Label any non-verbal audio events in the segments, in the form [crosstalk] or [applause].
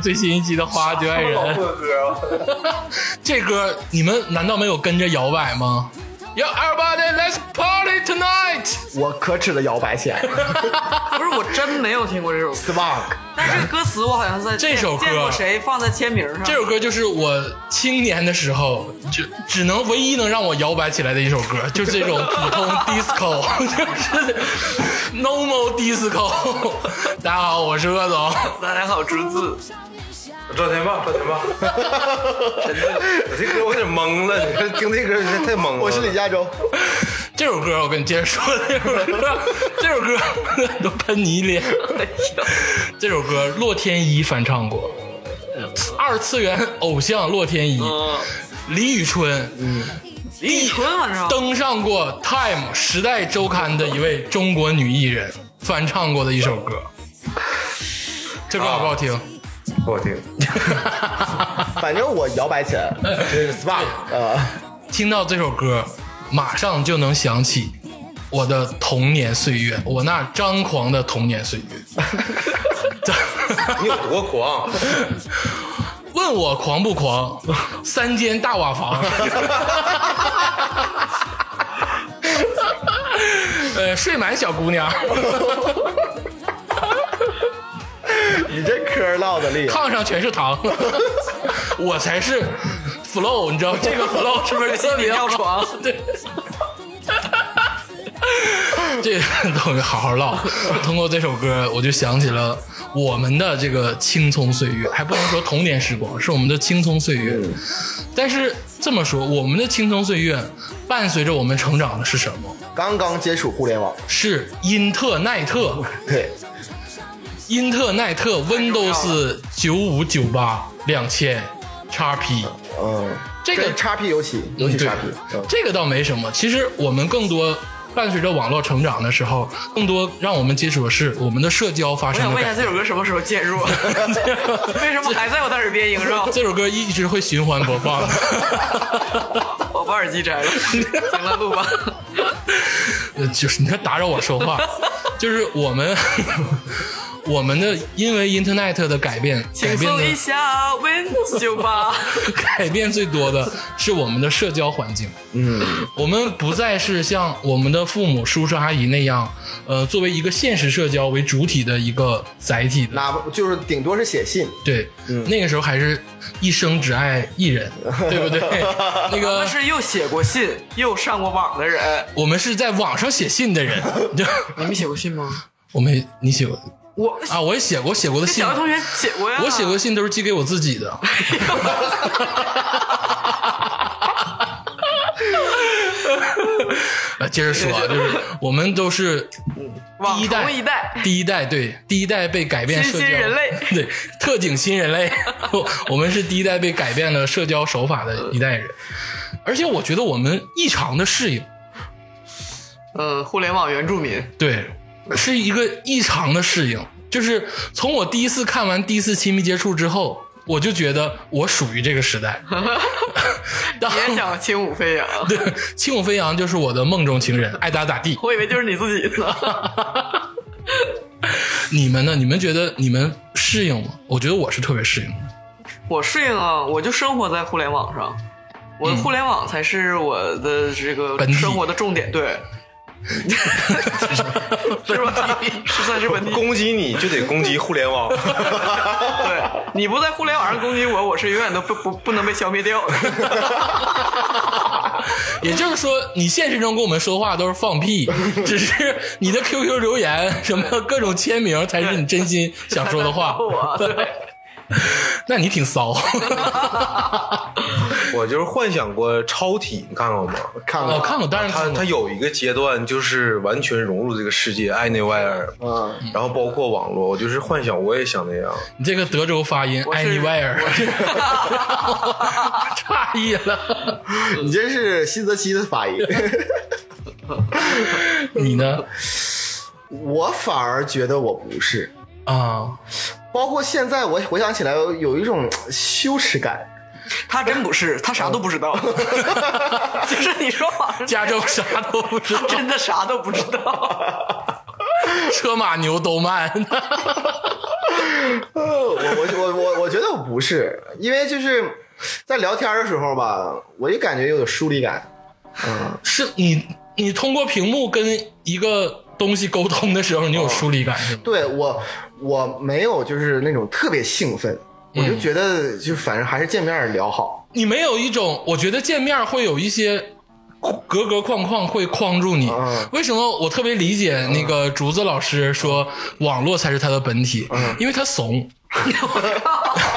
最新一期的《花就爱人》。[laughs] 这歌你们难道没有跟着摇摆吗？Yo, everybody, let's party tonight！我可耻的摇摆起来。[laughs] 不是，我真没有听过这首歌，Spark，但是歌词我好像在这首歌见过谁放在签名上。这首歌就是我青年的时候就只能唯一能让我摇摆起来的一首歌，[laughs] 就是这种普通 disco，就是 normal disco。大家好，我是鄂总。大家好，竹子，赵天霸，赵天霸，真的，我这歌我有点懵了，你看听这歌有点太懵了。我是李佳洲。这首歌我跟你接着说，这首歌，这首歌都喷你脸。这首歌洛天依翻唱过，二次元偶像洛天依，嗯，李宇春，李宇春晚上登上过《Time》时代周刊的一位中国女艺人翻唱过的一首歌。这歌好不好听？不好听。[laughs] 反正我摇摆起来，这是 Spark，呃，听到这首歌，马上就能想起我的童年岁月，我那张狂的童年岁月。[laughs] 你有多狂？问我狂不狂？三间大瓦房，[laughs] 呃，睡满小姑娘，[laughs] 你这嗑唠的厉害。炕上全是糖，我才是 flow，你知道这个 flow 是不是特别尿床？对。这个东西好好唠。通过这首歌，我就想起了我们的这个青葱岁月，还不能说童年时光，是我们的青葱岁月。但是这么说，我们的青葱岁月伴随着我们成长的是什么？刚刚接触互联网，是因特奈特，对，因特奈特 Windows 九五九八两千 XP。嗯，这个跟叉 P 尤其尤其对叉 P，嗯这个倒没什么。其实我们更多伴随着网络成长的时候，更多让我们接触的是我们的社交发生我想问一下。这首歌什么时候介入？[laughs] 为什么还在我的耳边萦绕？这首歌一直会循环播放的。[laughs] 我把耳机摘了。行了，录吧。[laughs] 呃，就是你看打扰我说话，就是我们我们的因为 Internet 的改变，改轻变一下，Windows 九八。[laughs] 改变最多的是我们的社交环境。嗯，我们不再是像我们的父母、叔叔、阿姨那样，呃，作为一个现实社交为主体的一个载体的。哪怕就是顶多是写信，对，那个时候还是一生只爱一人，[laughs] 对不对？[laughs] 那他个们是又写过信又上过网的人。我们是在网上写信的人，你没写过信吗？我没你写过我啊？我也写过，写过的信这小，学同学写过呀。我写过信都是寄给我自己的。啊，[laughs] 接着说啊，就是我们都是网第一代红一代。第一代对第一代被改变社交人类 [laughs] 对特警新人类，我们是第一代被改变了社交手法的一代人，而且我觉得我们异常的适应，呃，互联网原住民，对，是一个异常的适应。就是从我第一次看完第一次亲密接触之后，我就觉得我属于这个时代。[laughs] 当也想轻舞飞扬。对，轻舞飞扬就是我的梦中情人，爱咋咋地。我以为就是你自己呢。[laughs] 你们呢？你们觉得你们适应吗？我觉得我是特别适应的。我适应啊，我就生活在互联网上，我的互联网才是我的这个生活的重点，对。是吧？是算是问题。攻击你就得攻击互联网。对，你不在互联网上攻击我，我是永远都不不不能被消灭掉的。[laughs] 也就是说，你现实中跟我们说话都是放屁，[laughs] 只是你的 QQ 留言什么各种签名才是你真心想说的话。[laughs] 我对，[laughs] 那你挺骚。[laughs] 我就是幻想过超体，你看过吗？看过，看过，但是他他有一个阶段就是完全融入这个世界，爱内外尔，嗯，然后包括网络，我就是幻想我也想那样。你这个德州发音 anywhere，[laughs] 诧异了。你这是西泽西的发音，你呢？我反而觉得我不是。啊，包括现在，我回想起来有一种羞耻感。他真不是，他啥都不知道。[laughs] 就是你说网上加州啥都不知道。[laughs] 真的啥都不知道。[laughs] 车马牛都慢。呃，我我我我我觉得我不是，因为就是在聊天的时候吧，我就感觉有点疏离感。嗯，是你你通过屏幕跟一个东西沟通的时候，你有疏离感是吗？对我我没有就是那种特别兴奋，我就觉得就反正还是见面聊好。你没有一种，我觉得见面会有一些格格框框会框住你。嗯为什么我特别理解那个竹子老师说网络才是他的本体？因为他怂。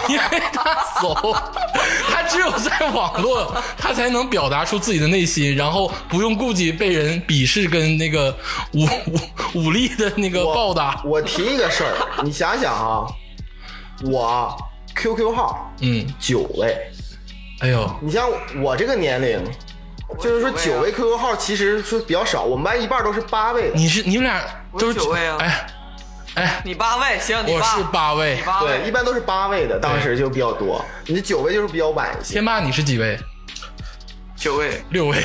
因为他怂，[laughs] 他只有在网络，他才能表达出自己的内心，然后不用顾及被人鄙视跟那个武武武力的那个我报答。我提一个事儿，你想想啊，我 QQ 号嗯，九位，哎呦，你像我这个年龄，就是说九位 QQ 号其实是比较少，我们班一半都是八位的。你是你们俩都是我九位啊哎哎，你八位行，你我是八位。对，一般都是八位的，当时就比较多。你九位就是比较晚一些。天霸你是几位？九位，六位。[laughs]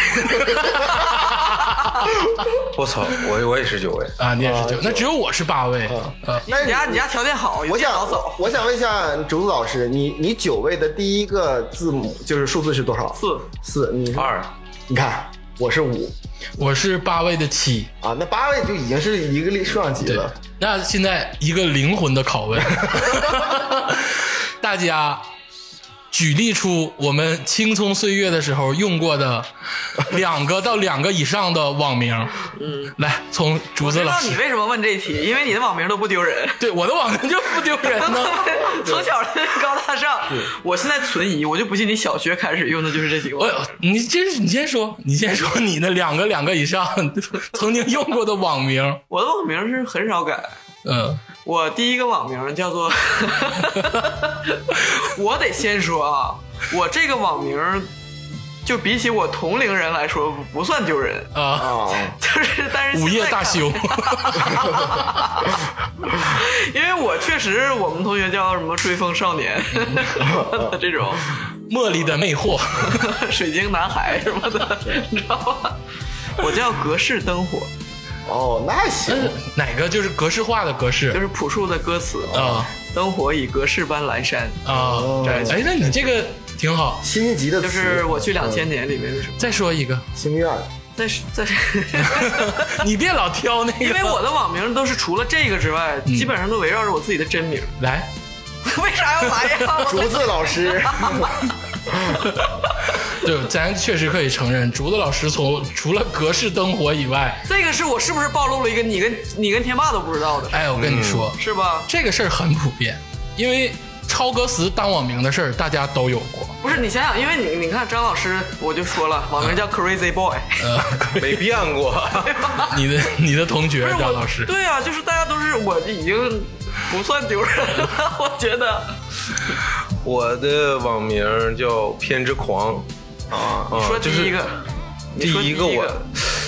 我操，我我也是九位，啊，你也是九，那只有我是八位。呃，但是你家你家条件好，我想我想问一下竹子老师，你你九位的第一个字母就是数字是多少？四。四，你二。你看我是五我是八位的七。啊，那八位就已经是一个数量级了。，那现在一个灵魂的拷问，[laughs] 大家举例出我们青葱岁月的时候用过的两个到两个以上的网名。嗯，来，从竹子老师你，为什么问这题，因为你的网名都不丢人。对我的网名就不丢人呢。[laughs] 从小就高大上，我现在存疑，我就不信你小学开始用的就是这几个网我名。你这是你先说，你先说你的两个两个以上 [laughs] 曾经用过的网名。我的网名是很少改，嗯，我第一个网名叫做，[laughs] 我得先说啊，我这个网名就比起我同龄人来说不算丢人，啊，啊，[laughs] 就是但是午夜大修。[laughs] 因为我确实我们同学叫什么追风少年这种。茉莉的魅惑，水晶男孩什么的，你知道吗？我叫隔世灯火，哦，那行，哪个就是格式化的格式？就是朴树的歌词啊。灯火以格式般阑珊，啊？哎，那你这个挺好。新晋级的词。就是我去两千年里面的。时候，再说一个，心愿但是但是，[laughs] [laughs] 你别老挑那个，因为我的网名都是除了这个之外，基本上都围绕着我自己的真名。来，[laughs] 为啥要来呀？竹子老师，[laughs] 对，咱确实可以承认，竹子老师从除了格式灯火以外，这个是我是不是暴露了一个你跟你跟天霸都不知道的，哎，我跟你说，是吧？这个事儿很普遍，因为超歌词当网名的事儿大家都有过。不是你想想，因为你你看张老师，我就说了，网名叫 [laughs] Crazy Boy，呃，没变过。你的你的同学张老师，对啊，就是大家都是我已经不算丢人了，我觉得。我的网名叫偏执狂啊，你说第一个，第第一个我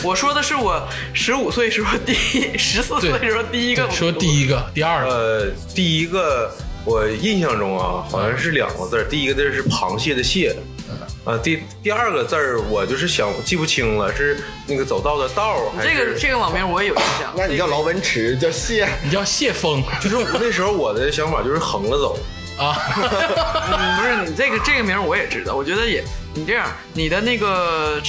我说的是我十五岁时候第一，十四岁时候第一个对，说第一个，第二个，呃，第一个我印象中啊，好像是两个字，第一个字是螃蟹的蟹，啊，第第二个字儿我就是想记不清了，是那个走道的道儿还这个？这个网名我也有印象。[clears throat] 那你叫劳文池，叫谢，你叫谢峰就是我那时候我的想法就是横着走，啊，[laughs] 嗯不是你这个这个名我也知道，我觉得也你这样，你的那个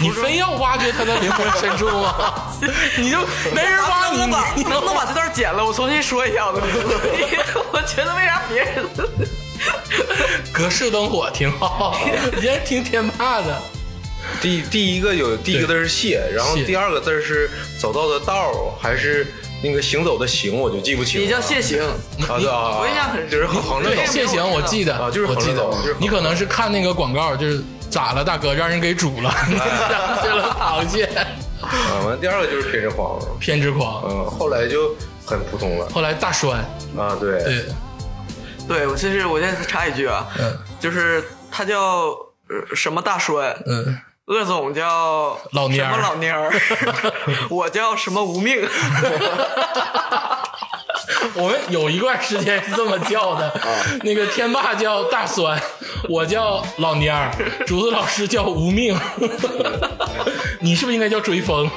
你非要挖掘他的灵魂深处吗？[laughs] 你就没人挖你，[laughs] 能不能把你能不能把这段剪了？我重新说一下我的名字。[laughs] 我觉得为啥别人隔世灯火挺好，你先听天霸的。第第一个有第一个字是谢，然后第二个字是走到的道还是那个行走的行，我就记不清了。你叫谢行，啊对啊，我印象很就是横横着对，走。谢行我记得，啊就是我记得。横着走。你可能是看那个广告，就是咋了，大哥，让人给煮了，想起了螃蟹，[laughs] 啊，完了第二个就是偏执狂，偏执狂。嗯，后来就很普通了。后来大栓，啊，对，对，对我其实我再插一句啊，嗯。就是他叫呃什么大栓，嗯，鄂总叫老蔫儿。什么老蔫儿，[laughs] 我叫什么无命。[laughs] 我们有一段时间是这么叫的，那个天霸叫大酸，我叫老蔫儿，竹子老师叫无命，[laughs] 你是不是应该叫追风？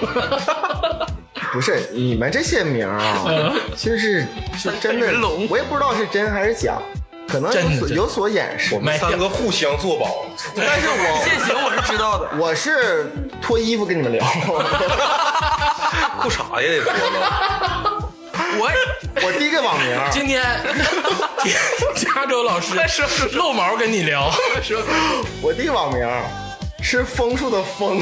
不是你们这些名儿啊，其实是是真的龙，我也不知道是真还是假，可能有所有所掩饰。我。们三个互相作保，但是我 [laughs] 现行我是知道的，我是脱衣服跟你们聊，[laughs] 裤衩也得脱了。我我第一个网名。今天 [laughs] 加州老师露毛跟你聊，说我第一个网名是枫树的枫，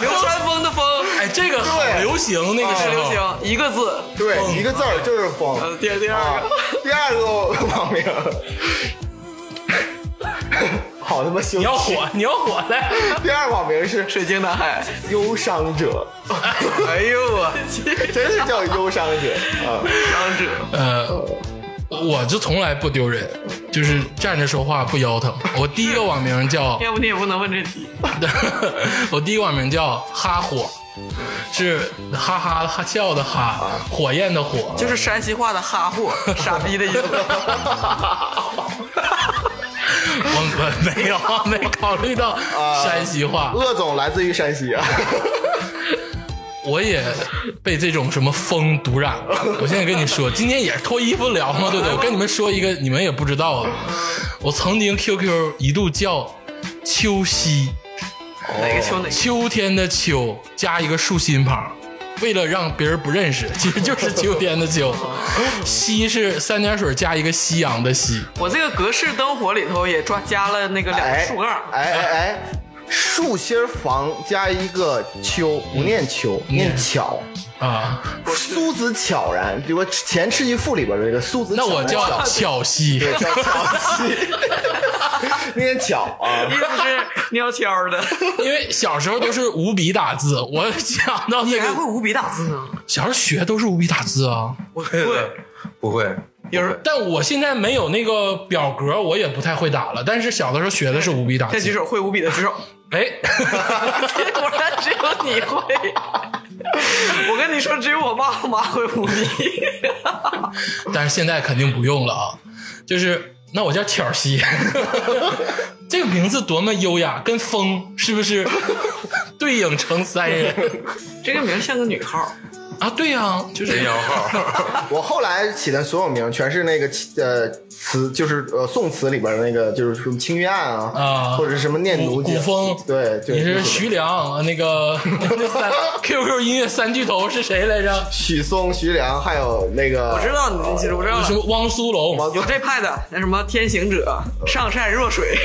流川枫的枫哎，这个好流行，那个时候。是流行一个字，对，一个字儿就是疯。呃，第第二啊个，第二个网名，[laughs] 好他妈羞耻。你要火，你要火来，第二个网名是水晶男孩，忧伤者，哎呦我，真是叫忧伤者。啊！伤者，呃，我就从来不丢人，就是站着说话不腰疼。我第一个网名叫，[laughs] 要不你也不能问这题，[laughs] 我第一个网名叫哈火，是哈哈哈笑的哈，火焰的火，就是山西话的哈货，傻逼的意思。[laughs] 我我没有没考虑到山西话，鄂总来自于山西啊，我也被这种什么风毒染了。我现在跟你说，今天也是脱衣服聊嘛，对不对？我跟你们说一个你们也不知道的，我曾经 QQ 一度叫秋夕，哪个秋哪个？秋天的秋加一个竖心旁。为了让别人不认识，其实 [laughs] 就是秋天的秋，夕是三点水加一个夕阳的夕，我这个格式灯火里头也抓加了那个两个哎竖杠，哎哎哎，竖心儿房加一个秋，不念秋，念巧。啊，苏子悄然，比如《前赤壁赋》里边的那个苏子那我叫巧西，对叫巧兮，[laughs] 念巧啊 [laughs] 意。思是尿悄的。[laughs] 因为小时候都是五笔打字，我想到那个你还会五笔打字呢？小时候学都是五笔打字啊，我会，不会，有人但我现在没有那个表格，我也不太会打了。但是小的时候学的是五笔打字。先举手，会五笔的举手。哎，果然只有你会。我跟你说，只有我爸我妈会舞弊。[laughs] 但是现在肯定不用了啊。就是那我叫巧西，[laughs] 这个名字多么优雅，跟风是不是 [laughs] 对影成三人这个名像个女号，啊？对呀、就是人摇号，[laughs] 我后来起的所有名全是那个呃词，就是呃宋词里边的那个，就是什么青玉案啊，啊或者是什么念奴古风对，对你是就是徐良那个 [laughs] QQ 音乐三巨头是谁来着？[laughs] 许嵩、徐良，还有那个我知道你，其实我知道了。什么汪苏泷？有这派的，那什么天行者，上善若水，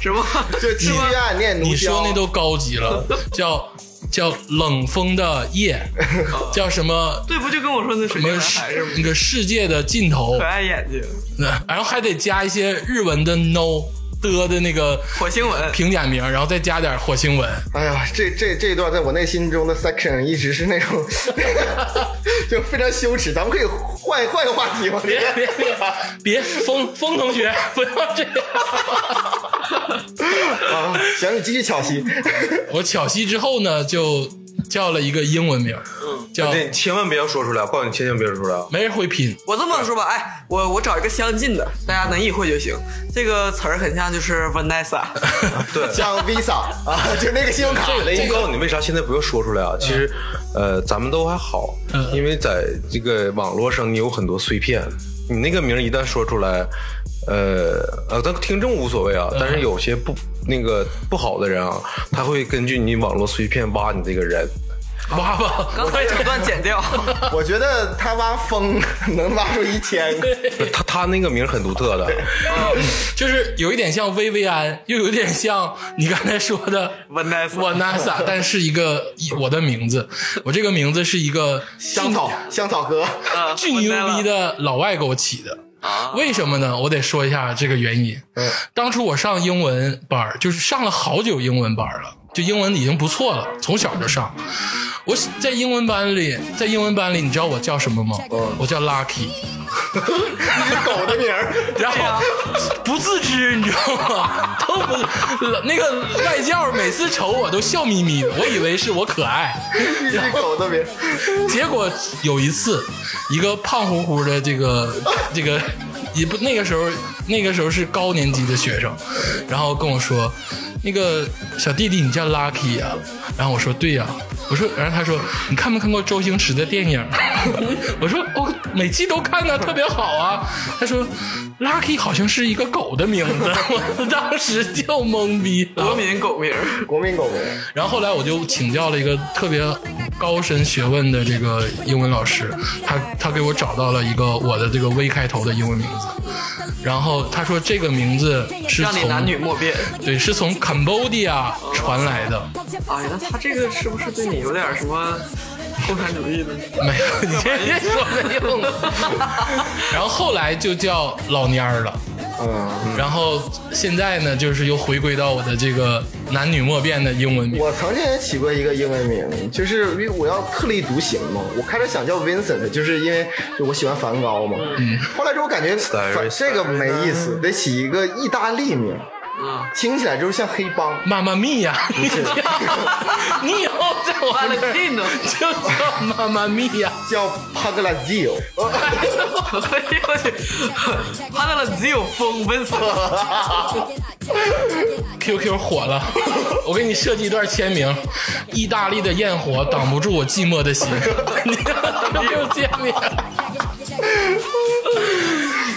什么就青玉案念奴你娇，说那都高级了，叫叫冷风的夜，[laughs] 叫什么对，不就跟我说那什么？那个世界的尽头可，爱眼睛，然后还得加一些日文的 no 的的那个火星文，平假名，然后再加点火星文。哎呀，这这这一段在我内心中的 section 一直是那种 [laughs] 就非常羞耻。咱们可以换换个话题吗？别别别别，风风同学不要这样。[laughs] 啊，行，你继续巧戏。[laughs] 我巧西之后呢，就叫了一个英文名，叫对，千万不要说出来，告诉你千万别说出来啊！没人会拼。我这么说吧，哎，我我找一个相近的，大家能意会就行。这个词儿很像就是 Vanessa，[laughs] 对，像 Visa 啊，就是那个信用卡你为啥现在不要说出来啊？其实，呃，咱们都还好，嗯因为在这个网络上你有很多碎片，你那个名儿一旦说出来，呃呃，咱听众无所谓啊，但是有些不那个不好的人啊，他会根据你网络碎片挖你这个人。挖吧，[laughs] 刚才整段剪掉。[laughs] 我觉得他挖风能挖出一千个。[laughs] 他他那个名很独特的，就是有一点像薇薇安，又有点像你刚才说的 Vanessa 但是一个我的名字，我这个名字是一个香草，香草哥，啊巨牛逼的老外给我起的。啊为什么呢？我得说一下这个原因。嗯当初我上英文班儿，就是上了好久英文班儿了，就英文已经不错了，从小就上。我在英文班里，在英文班里，你知道我叫什么吗？嗯我叫 Lucky，[laughs] 你是狗的名儿。然后不自知，你知道吗？都不那个外教每次瞅我都笑眯眯的，我以为是我可爱。[laughs] 你是狗的名儿。结果有一次，一个胖乎乎的这个 [laughs] 这个也不那个时候那个时候是高年级的学生，然后跟我说。那个小弟弟，你叫 Lucky 啊？然后我说对呀、我说，然后他说你看没看过周星驰的电影？[laughs] 我说我每季都看呢，特别好啊。他说 Lucky 好像是一个狗的名字，我 [laughs] 当时就懵逼国。民狗名，国民狗名，然后后来我就请教了一个特别高深学问的这个英文老师，他他给我找到了一个我的这个 V 开头的英文名字，然后他说这个名字是从让你男女莫辨。对，是从 Cambodia 传来的。哎，那他这个是不是对你有点什么共产主义的？没有，你这别说没用。[laughs] 然后后来就叫老蔫儿了。嗯，然后现在呢，就是又回归到我的这个男女莫辨的英文名。我曾经也起过一个英文名，就是因为我要特立独行嘛。我开始想叫 Vincent，就是因为就我喜欢梵高嘛。嗯，后来之后感觉这个没意思，得起一个意大利名，嗯，听起来就是像黑帮。妈妈咪呀！[laughs] 你以后在我这儿 Valentino 就叫妈妈咪呀。叫 Paglazio，[laughs] 哎呦我去，他那个只有风温森，QQ 火了，我给你设计一段签名：意大利的焰火挡不住我寂寞的心。[laughs] 你 QQ 签名。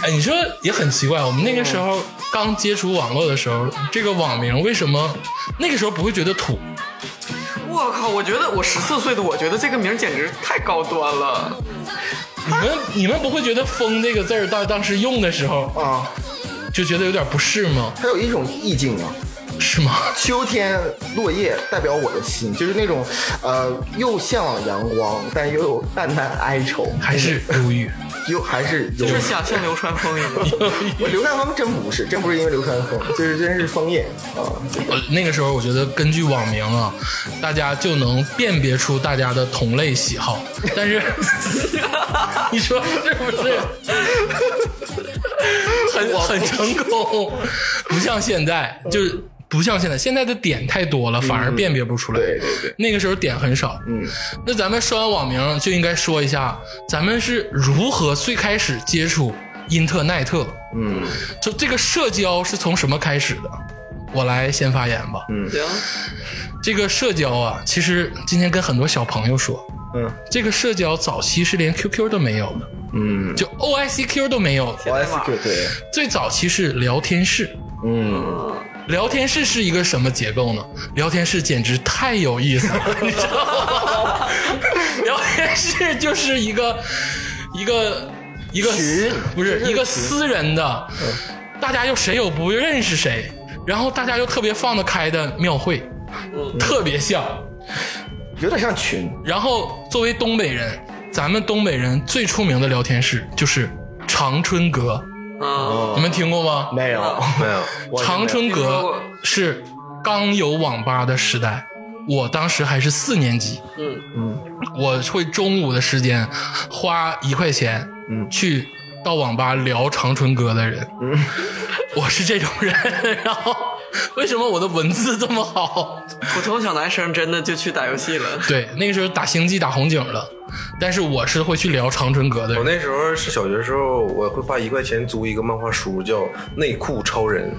哎，你说也很奇怪，我们那个时候刚接触网络的时候，这个网名为什么那个时候不会觉得土？我靠！我觉得我十四岁的，我觉得这个名儿简直太高端了。你们你们不会觉得“风”这个字儿到当时用的时候啊，就觉得有点不适吗？它有一种意境啊。是吗？[laughs] 秋天落叶代表我的心，就是那种呃又向往阳光，但又有淡淡哀愁，还是忧郁？[laughs] 又还是有就是想像流川枫一样。我 [laughs] 流川枫真不是，真不是因为流川枫，就是真是枫叶啊。我那个时候我觉得根据网名啊，大家就能辨别出大家的同类喜好。但是你说是不是？很很成功，不像现在，就是不像现在，现在的点太多了，反而辨别不出来。对对对，那个时候点很少。嗯，那咱们说完网名，就应该说一下咱们是如何最开始接触因特奈特。嗯就这个社交是从什么开始的？我来先发言吧。嗯行，这个社交啊，其实今天跟很多小朋友说，嗯这个社交早期是连 QQ 都没有的，嗯就 OICQ 都没有的。，OSQ 对，最早期是聊天室，嗯聊天室是一个什么结构呢？聊天室简直太有意思了，[laughs] 你知道吗？[laughs] 聊天室就是一个一个一个群不是一个私人的，大家又谁又不认识谁，然后大家又特别放得开的庙会，特别像。有点像群，然后作为东北人，咱们东北人最出名的聊天室就是长春阁，嗯，你们听过吗？没有，没有，长春阁是刚有网吧的时代，我当时还是四年级，嗯。嗯。我会中午的时间花一块钱，嗯。去到网吧聊长春歌的人，嗯。[laughs] 我是这种人。然后为什么我的文字这么好？普通小男生真的就去打游戏了。对，那个时候打星际、打红警了，但是我是会去聊长春哥的我。那时候是小学时候，我会花一块钱租一个漫画书，叫《内裤超人》，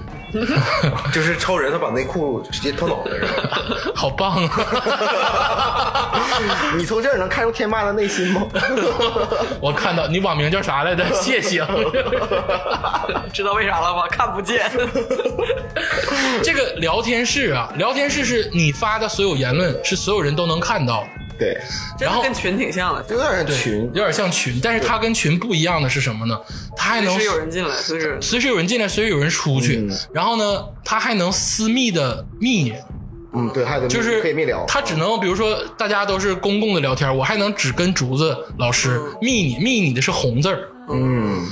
[laughs] 就是超人他把内裤直接套脑袋上。[laughs] 好棒啊！[laughs] 你从这儿能看出天霸的内心吗？我看到你网名叫啥来着？谢谢。知道为啥了吗？看不见。这个聊天室啊，聊天室是你发的所有言论是所有人都能看到的，对，然后跟群挺像的，有点像群有，点像群，但是它跟群不一样的是什么呢？它还能随时有人进来，随时随时有人进来，随时有人出去，嗯。然后呢，它还能私密的密人，嗯，对，还有就是可以密聊，它只能比如说大家都是公共的聊天，我还能只跟竹子老师密你，密你的是红字儿，嗯，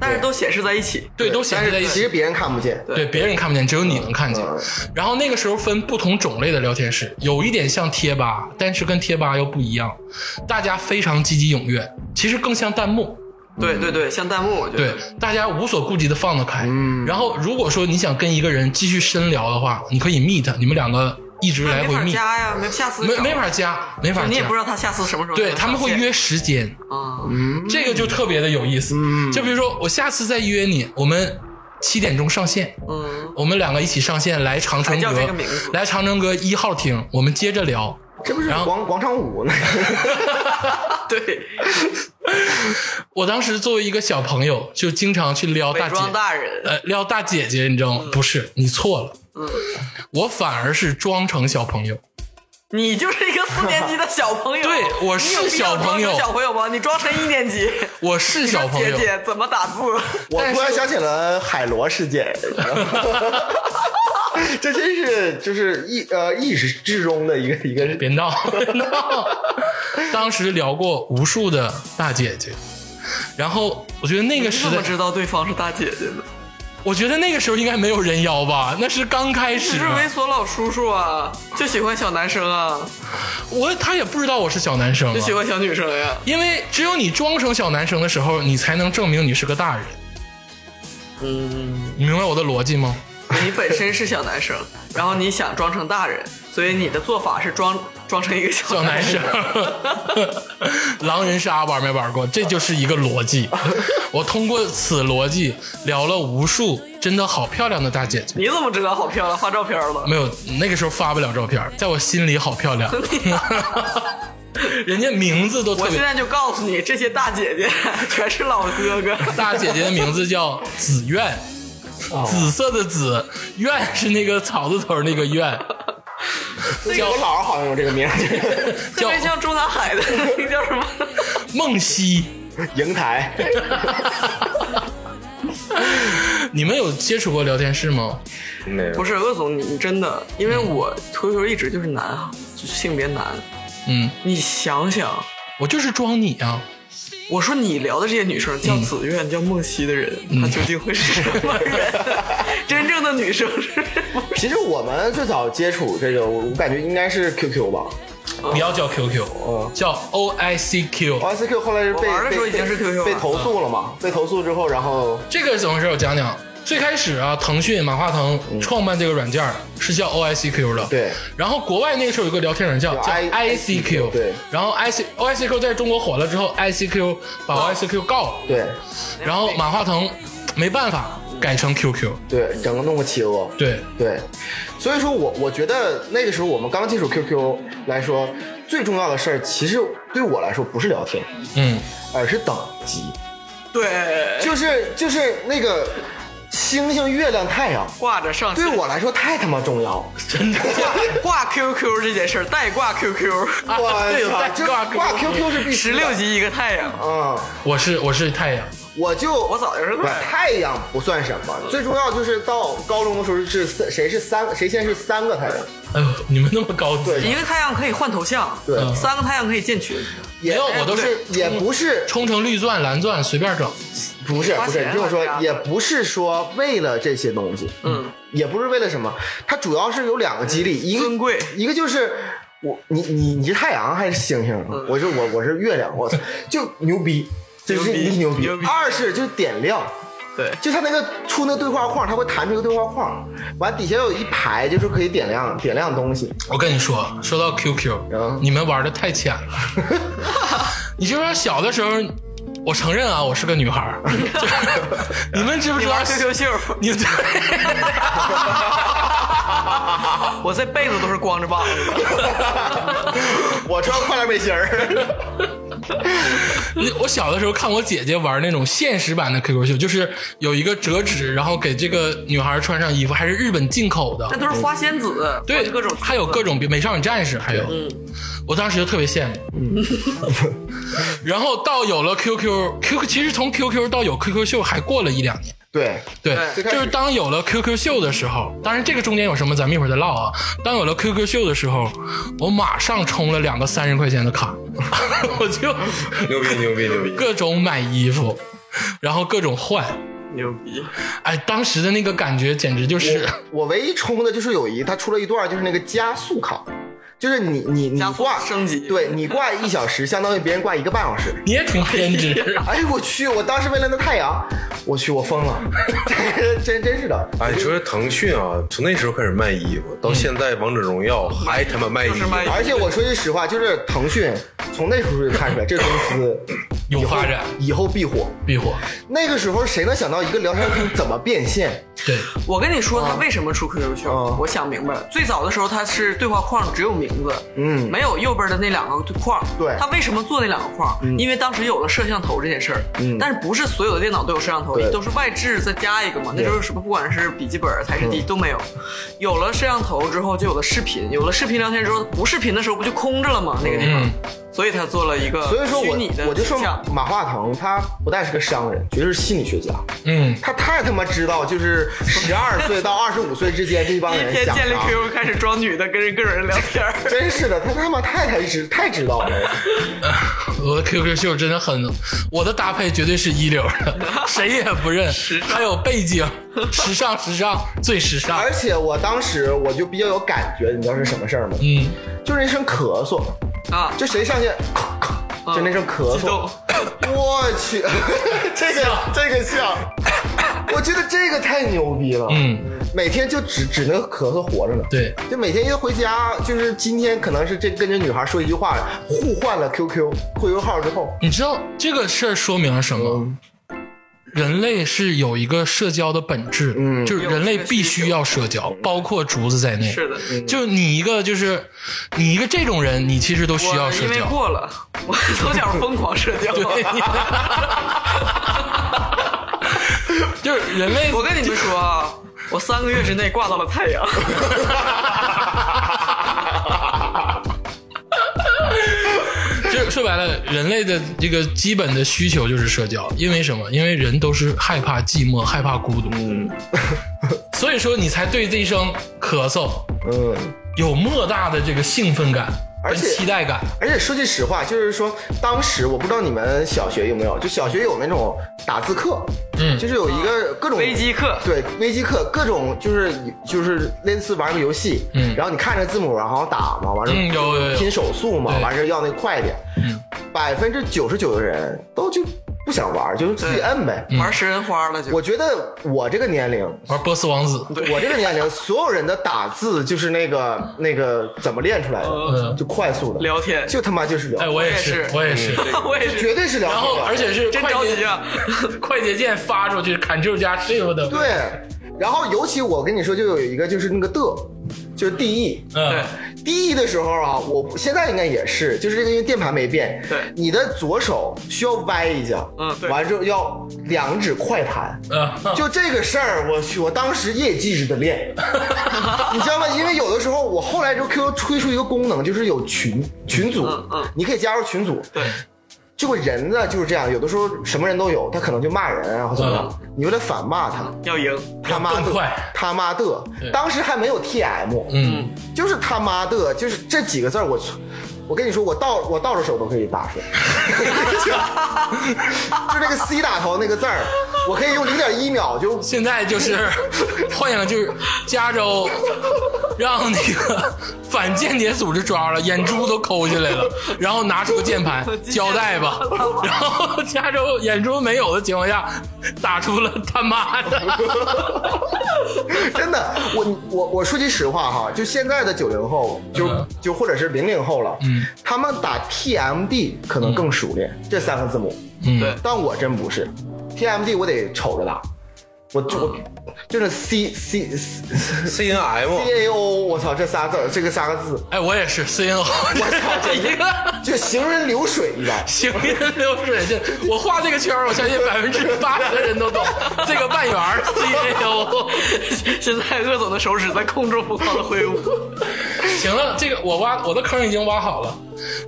但是都显示在一起。对，都显示在一起。其实别人看不见，对，别人看不见，只有你能看见嗯。然后那个时候分不同种类的聊天室，有一点像贴吧，但是跟贴吧又不一样，大家非常积极踊跃，其实更像弹幕。对对对，像弹幕，我觉对。，大家无所顾忌的放得开。嗯然后如果说你想跟一个人继续深聊的话，你可以 meet，你们两个一直来回加呀，没下次没没法加，没法加。你也不知道他下次什么时候。对他们会约时间，啊，嗯这个就特别的有意思。就比如说我下次再约你，我们七点钟上线，嗯，我们两个一起上线来长城阁来长城阁一号厅，我们接着聊。这不是然后广广场舞呢？[laughs] 对，我当时作为一个小朋友，就经常去撩大姐，装大人，呃，撩大姐姐，你知道吗？不是，你错了，嗯，我反而是装成小朋友。你就是一个四年级的小朋友，对我是小朋友小朋友吗？你装成一年级，[laughs] 我是小朋友姐，姐怎么打字？我突然想起了海螺事件，[laughs] [laughs] 这真是就是意呃意识之中的一个一个别闹，别闹。[laughs] 当时聊过无数的大姐姐，然后我觉得那个你时代，怎么知道对方是大姐姐呢？我觉得那个时候应该没有人妖吧？那是刚开你始是猥琐老叔叔啊，就喜欢小男生啊，我他也不知道我是小男生、啊就，喜欢小女生呀。因为只有你装成小男生的时候，你才能证明你是个大人。嗯，你明白我的逻辑吗？你本身是小男生，然后你想装成大人，所以你的做法是装装成一个小小男生，[laughs] 狼人杀玩没玩过？这就是一个逻辑。我通过此逻辑聊了无数真的好漂亮的大姐姐。你怎么知道好漂亮？发照片了？没有，那个时候发不了照片，在我心里好漂亮。[laughs] 人家名字都特别，我现在就告诉你，这些大姐姐全是老哥哥。大姐姐的名字叫紫苑，紫色的紫，苑是那个草字头那个苑，叫我姥姥好像有这个名 [laughs] 叫别像中南海的那个 [laughs] 叫什么？梦溪。瀛台。[laughs] 你们有接触过聊天室吗？没有不是鄂总，你你真的，因为我 QQ 一直就是男啊，就是性别男。嗯，你想想，我就是装你啊。我说你聊的这些女生叫紫苑、叫梦溪的人，她究竟会是什么人？[laughs] 真正的女生是什么？其实我们最早接触这个，我我感觉应该是 QQ 吧。不要叫 QQ，嗯叫 OICQ。OICQ 后来是被玩的时候已经是 QQ 被投诉了嘛？被投诉之后，然后这个怎么回事？我讲讲。最开始啊，腾讯马化腾创办这个软件是叫 OICQ 的，嗯对。然后国外那个时候有个聊天软件叫 ICQ，对。然后 IC OICQ 在中国火了之后，ICQ 把 OICQ 告了，对。然后马化腾没办法改成 QQ，对，整个弄个企鹅。对，对，所以说我我觉得那个时候我们刚接触 QQ 来说，最重要的事儿其实对我来说不是聊天，嗯，而是等级，对，就是就是那个星星、月亮、太阳，挂着上对我来说太他妈重要。[laughs] 真的，挂挂 QQ 这件事儿，代挂 QQ，[laughs] 我 [laughs] 操，挂挂 QQ 是必须的十六级一个太阳，啊、我是我是太阳，我就我早就是不太阳。太阳不算什么，最重要就是到高中的时候是三谁是三谁先是三个太阳，哎呦，你们那么高级，对一个太阳可以换头像，对三个太阳可以建群，也没有我都是也不是冲成绿钻蓝钻随便整，不是不是，你听我说也不是说为了这些东西，嗯，也不是为了什么，它主要是有两个激励，一个尊贵一个就是我你你你是太阳还是星星？我是我我是月亮，我操，就牛逼，[laughs] 就是牛逼牛逼牛逼。二是就是点亮。对，就它那个出那对话框，它会弹出一个对话框，完底下有一排就是可以点亮点亮东西。我跟你说，说到 QQ，、嗯你们玩的太浅了。[laughs] 你就说小的时候，我承认啊，我是个女孩 [laughs] 你们知不知道 QQ 秀，你 [laughs] 我这辈子都是光着膀子。我穿跨栏背心儿，你 [laughs] 我小的时候看我姐姐玩那种现实版的 QQ 秀，就是有一个折纸，然后给这个女孩穿上衣服，还是日本进口的那。都是花仙子，对，各种，还有各种美少女战士，还有，我当时就特别羡慕。[laughs] 然后到有了 QQ，QQ 其实从 QQ 到有 QQ 秀还过了一两年。对，对，就是当有了 QQ 秀的时候，当然这个中间有什么咱们一会儿再唠啊。当有了 QQ 秀的时候，我马上充了两个三十块钱的卡，[laughs] 我就牛逼牛逼牛逼！各种买衣服，然后各种换。牛逼，哎，当时的那个感觉简直就是，我唯一充的就是有一，它出了一段就是那个加速卡，就是你你你挂升级对你挂一小时，相当于别人挂一个半小时。[laughs] 你也挺偏执。[laughs] 哎，我去！我当时为了那太阳，我去，我疯了，[laughs] 真真是的。哎，你说腾讯啊，从那时候开始卖衣服，到现在王者荣耀还他妈卖衣服是，卖而且我说句实话，就是腾讯从那时候就看出来这公司有发展以后必火。必火，那个时候谁能想到一个聊天框怎么变现？对，我跟你说，他为什么出 QQ 秀？嗯我想明白了。最早的时候，他是对话框只有名字，嗯没有右边的那两个框。对他为什么做那两个框？因为当时有了摄像头这件事儿。嗯但是不是所有的电脑都有摄像头，都是外置再加一个嘛？那时候什么不管是笔记本、台式机都没有。有了摄像头之后，就有了视频，有了视频聊天之后，不视频的时候不就空着了吗？那个地方。嗯所以他做了一个所以说我虚拟的我就说马化腾他不但是个商人，绝对是心理学家。嗯，他太他妈知道，就是 [laughs] 十二岁到二十五岁之间这帮一人想天建立啥。QQ 开始装女的，跟人各种人聊天儿。真是的，他他妈太太知太知道了。[laughs] 我的 QQ 秀真的很，我的搭配绝对是一流的，[laughs] 谁也不认，还有背景，时尚时尚最时尚，而且我当时我就比较有感觉，你知道是什么事儿吗？嗯，就是那声咳嗽，啊，就谁上去，就那声咳嗽，我去，[laughs] 这个这个像，[laughs] 我觉得这个太牛逼了。嗯，每天就只只能咳嗽活着呢。对，就每天一回家，就是今天可能是这跟这女孩说一句话，互换了 QQ QQ 号之后，你知道这个事儿说明了什么？人类是有一个社交的本质，嗯就是人类必须要社交，包括竹子在内。是的，就你一个，就是你一个这种人，你其实都需要我因为社交。过了，我从小疯狂社交。[laughs] 对，就是人类，我跟你们说啊，我三个月之内挂到了太阳。[laughs] 就是说白了，人类的这个基本的需求就是社交，因为什么？因为人都是害怕寂寞、害怕孤独，嗯所以说你才对这一声咳嗽嗯。有莫大的这个兴奋感跟而且期待感。而且说句实话，就是说，当时我不知道你们小学有没有，就小学有那种打字课，嗯就是有一个各种危机课对危机课，各种就是就是类似玩个游戏，嗯然后你看着字母，然后打嘛，完了嗯有有有拼手速嘛，完事要那快一点，嗯百分之九十九的人都就不想玩，就是自己摁呗。玩食人花了就。我觉得我这个年龄，玩波斯王子，我这个年龄，[laughs] 所有人的打字就是那个那个怎么练出来的，嗯就快速的聊天，就他妈就是聊哎，，我也是我也是，[laughs] 我也是。绝对是聊天。然后而且是真快捷着急啊！快捷 [laughs] 键发出去，Ctrl 加 Shift 的。对，然后尤其我跟你说，就有一个就是那个的，就是 D E。嗯。对，D E 的时候啊，我现在应该也是，就是这个因为键盘没变，对。你的左手需要歪一下，嗯对。完了之后要两指快弹，嗯，就这个事儿，我去，我当时业绩似的练，[laughs] 你知道吗？因为有的时候我后来就 QQ 推出一个功能，就是有群群组，嗯嗯。你可以加入群组，对，这个人呢就是这样，有的时候什么人都有，他可能就骂人啊或怎么样，你为了反骂他，要赢。他妈的嗯更快，他妈的对，当时还没有 TM，嗯，就是他妈的，就是这几个字儿，我我跟你说，我倒我倒着手都可以打出来，[laughs] 就这个 C 打头那个字儿，我可以用零点一秒就现在就是 [laughs] 幻想就是加州让那个反间谍组织抓了，眼珠都抠下来了，然后拿出个键盘 [laughs] 交代吧，然后加州眼珠没有的情况下，打出了他妈的，真的，我我我说句实话哈，就现在的九零后，就、嗯。就或者是零零后了，嗯，他们打 TMD 可能更熟练、这三个字母，嗯，对，但我真不是，TMD 我得瞅着打，我就我就是 C C C N M C A O，我操，这仨字儿，这个仨个字，哎，我也是 C N O，我操，简直 [laughs] 一个。就行人流水一般。行云流水，这我画这个圈儿我相信百分之八十的人都懂。这个半圆儿 C A O，现在鄂总的手指在空中疯狂的挥舞。行了，这个我挖我的坑已经挖好了。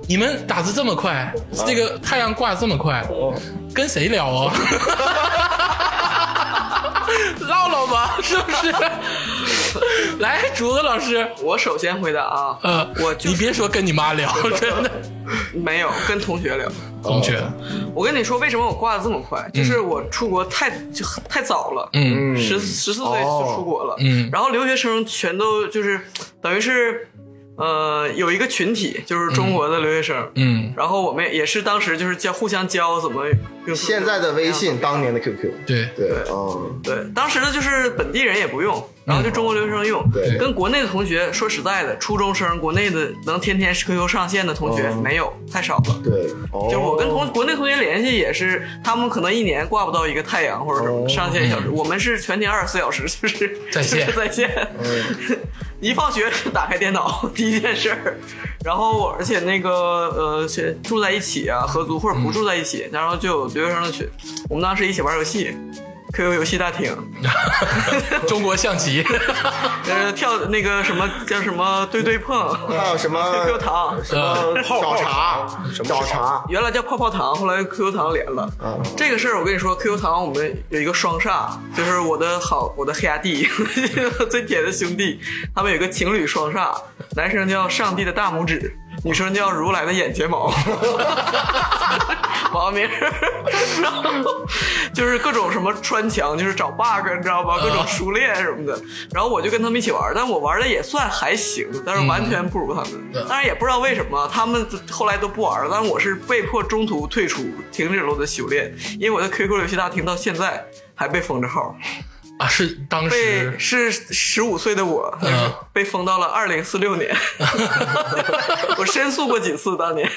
你们打字这么快，这个太阳挂得这么快，跟谁聊啊？[laughs] 唠唠吧，是不是？[laughs] 来，竹子老师，我首先回答啊，呃，我就你别说跟你妈聊，[laughs] 真的，没有跟同学聊。同学，我跟你说，为什么我挂的这么快？就是我出国太就太早了，嗯。十十四岁就出国了，嗯。然后留学生全都就是等于是，呃，有一个群体，就是中国的留学生，嗯，然后我们也是当时就是教互相教怎么用现在的微信，当年的 QQ，对，对，嗯，对，当时的就是本地人也不用，然后就中国留学生用。对跟国内的同学说实在的，初中生国内的能天天 QQ 上线的同学哦没有，太少了。对，哦就我跟同国内同学联系也是，他们可能一年挂不到一个太阳或者什么哦上线一小时，我们是全天二十四小时，就是在线就是在线。[laughs] 一放学打开电脑第一件事儿，然后而且那个呃是住在一起啊，合租或者不住在一起，然后就有留学生的群，我们当时一起玩游戏。QQ 游戏大厅，[laughs] 中国象棋，[laughs] 呃，跳那个什么叫什么对对碰，还有什么 QQ 糖，什么找茬，什么找茬，原来叫泡泡糖，后来 QQ 糖连了。嗯这个事儿我跟你说，QQ 糖我们有一个双煞，就是我的好我的黑压弟，[laughs] 最铁的兄弟，他们有一个情侣双煞，男生叫上帝的大拇指，女生叫如来的眼睫毛。[laughs] 王名儿，然 [laughs] 后就是各种什么穿墙，就是找 bug，你知道吧？各种熟练什么的。然后我就跟他们一起玩，但我玩的也算还行，但是完全不如他们。当然也不知道为什么，他们后来都不玩了，但是我是被迫中途退出，停止了我的修炼，因为我的 QQ 游戏大厅到现在还被封着号，啊，是当时是十五岁的我，嗯被封到了二零四六年。[laughs] 我申诉过几次，当年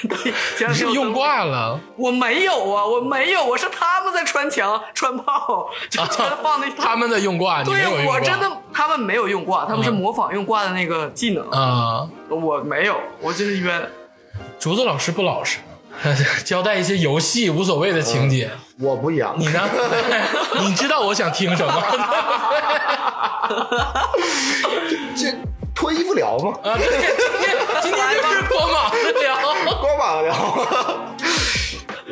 前两天我是用挂了，我没有啊，我没有，我是他们在穿墙穿炮，就全放那他们在用挂，对我真的，他们没有用挂，他们是模仿用挂的那个技能，啊。我没有，我就是冤。竹子老师不老实，[laughs] 交代一些游戏无所谓的情节。我不一样，你呢？[laughs] 你知道我想听什么？[laughs] 这脱衣服聊吗？啊，对，今天今天就是光膀子聊。光膀聊。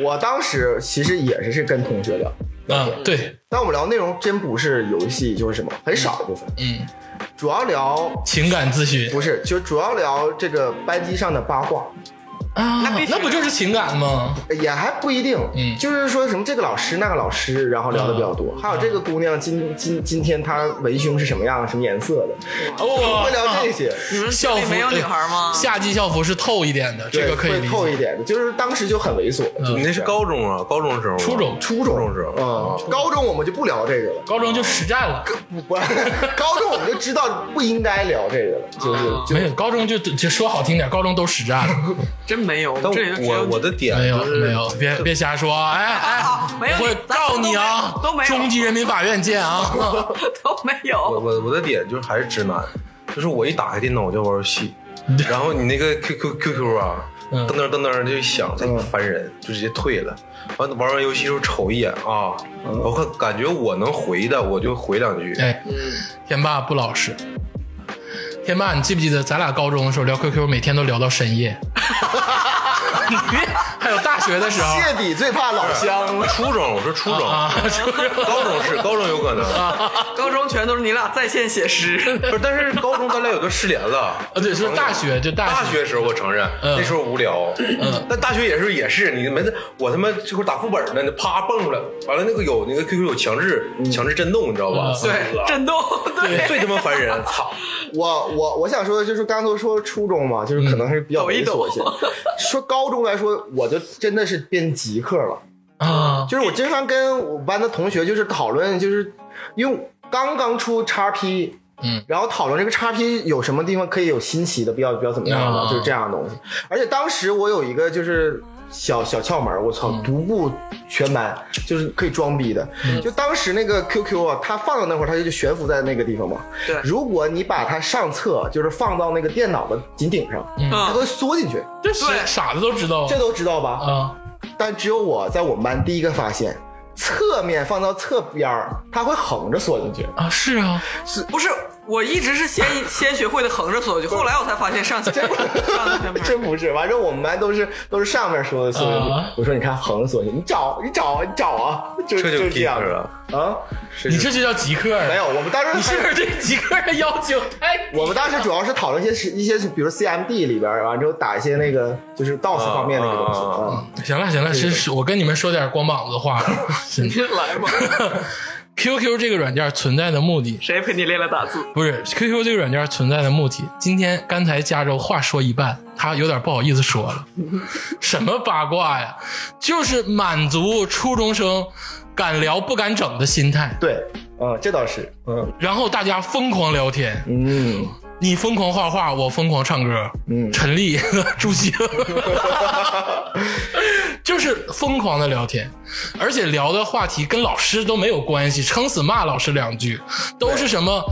我当时其实也是是跟同学聊，啊，对，但我们聊内容真不是游戏，就是什么很少的部分，嗯，主要聊情感咨询不是，就主要聊这个班级上的八卦，啊那必那不就是情感吗？也还不一定，嗯。就是说什么这个老师那个老师，然后聊的比较多，还有这个姑娘今今今天她文胸是什么样，什么颜色的，哦。会聊这些，你们校服没有女孩吗？夏季校服是透一点的，这个可以。透一点的，就是当时就很猥琐，你那是。高中啊，高中时候，初中。初中。初中时候。嗯，高中我们就不聊这个了。高中就实战了，不不，[laughs] 高中我们就知道不应该聊这个了，就是没有高中就就说好听点，高中都实战了。真 [laughs] 没有，我我的点没有就是没有，别别瞎说，[laughs] 哎哎啊，没有我告你啊！都没有中级人民法院见啊！[laughs] 都没我有。我我我的点就是还是直男，就是我一打开电脑我就玩游戏，然后你那个 QQ QQ 啊，嗯噔噔噔噔就响，这烦人，就直接退了。完玩完游戏时候瞅一眼啊，我看感觉我能回的，我就回两句。哎，天霸不老实。天霸，你记不记得咱俩高中的时候聊 QQ，每天都聊到深夜？[laughs] 你还有大学的时候。谢底最怕老乡了。初中，我说初中，高中是高中有可能，高中全都是你俩在线写诗，不是，但是高中咱俩有的失联了。啊，对，是大学，就大大学时候我承认，嗯。那时候无聊，嗯，但大学也是也是，你没我他妈这会儿打副本呢，啪蹦出来，完了那个有那个 QQ 有强制强制震动，你知道吧？嗯。对，震动，对，最他妈烦人，操！我我我想说的就是，刚才都说初中嘛，就是可能还是比较猥琐一些。说高中来说，我就真的是变极客了。啊，就是我经常跟我班的同学就是讨论，就是因为刚刚出叉 P，嗯，然后讨论这个叉 P 有什么地方可以有新奇的，比较比较怎么样的，啊就是这样的东西。而且当时我有一个就是小小窍门，我操，独步全班，就是可以装逼的。就当时那个 QQ 啊，它放到那会儿，它就悬浮在那个地方嘛。对如果你把它上侧，就是放到那个电脑的顶顶上，它嗯，会缩进去，这是傻子都知道这都知道吧？啊但只有我在我们班第一个发现，侧面放到侧边儿，它会横着缩进去。啊，是啊，是不是，我一直是先先学会的横着缩进去，后来我才发现上下上下偏旁真不是，反正我们班都是都是上面说的缩进去。啊我说你看横着缩进去，你找你找你找啊，就这就就是这样了啊。你这就叫极客啊没有，我们当时你是不是对极客的要求太？我们当时主要是讨论一些一些，比如 CMD 里边完之后打一些那个就是 DOS 方面那个东西。行了行了，是是，我跟你们说点光膀子话。[laughs] 你来吧，[laughs] QQ 这个软件存在的目的谁陪你练了打字？不是 QQ 这个软件存在的目的。今天刚才加州话说一半，他有点不好意思说了，[laughs] 什么八卦呀？就是满足初中生敢聊不敢整的心态。对，啊，这倒是，嗯然后大家疯狂聊天，嗯，你疯狂画画，我疯狂唱歌，嗯。陈粒、朱星，[laughs] 就是疯狂的聊天，而且聊的话题跟老师都没有关系，撑死骂老师两句，都是什么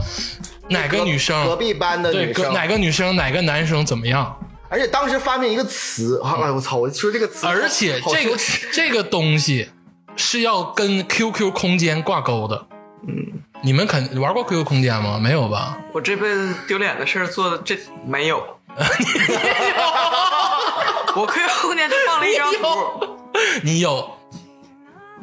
哪个女生？隔壁班的对女生，哪个女生哪个男生怎么样，而且当时发明一个词，啊哎我操，我说这个词，而且这个这个东西是要跟 QQ 空间挂钩的。嗯，你们肯玩过 QQ 空间吗？没有吧？我这辈子丢脸的事儿做的这没有。[laughs] 我 QQ 空间就放了一张图，你有，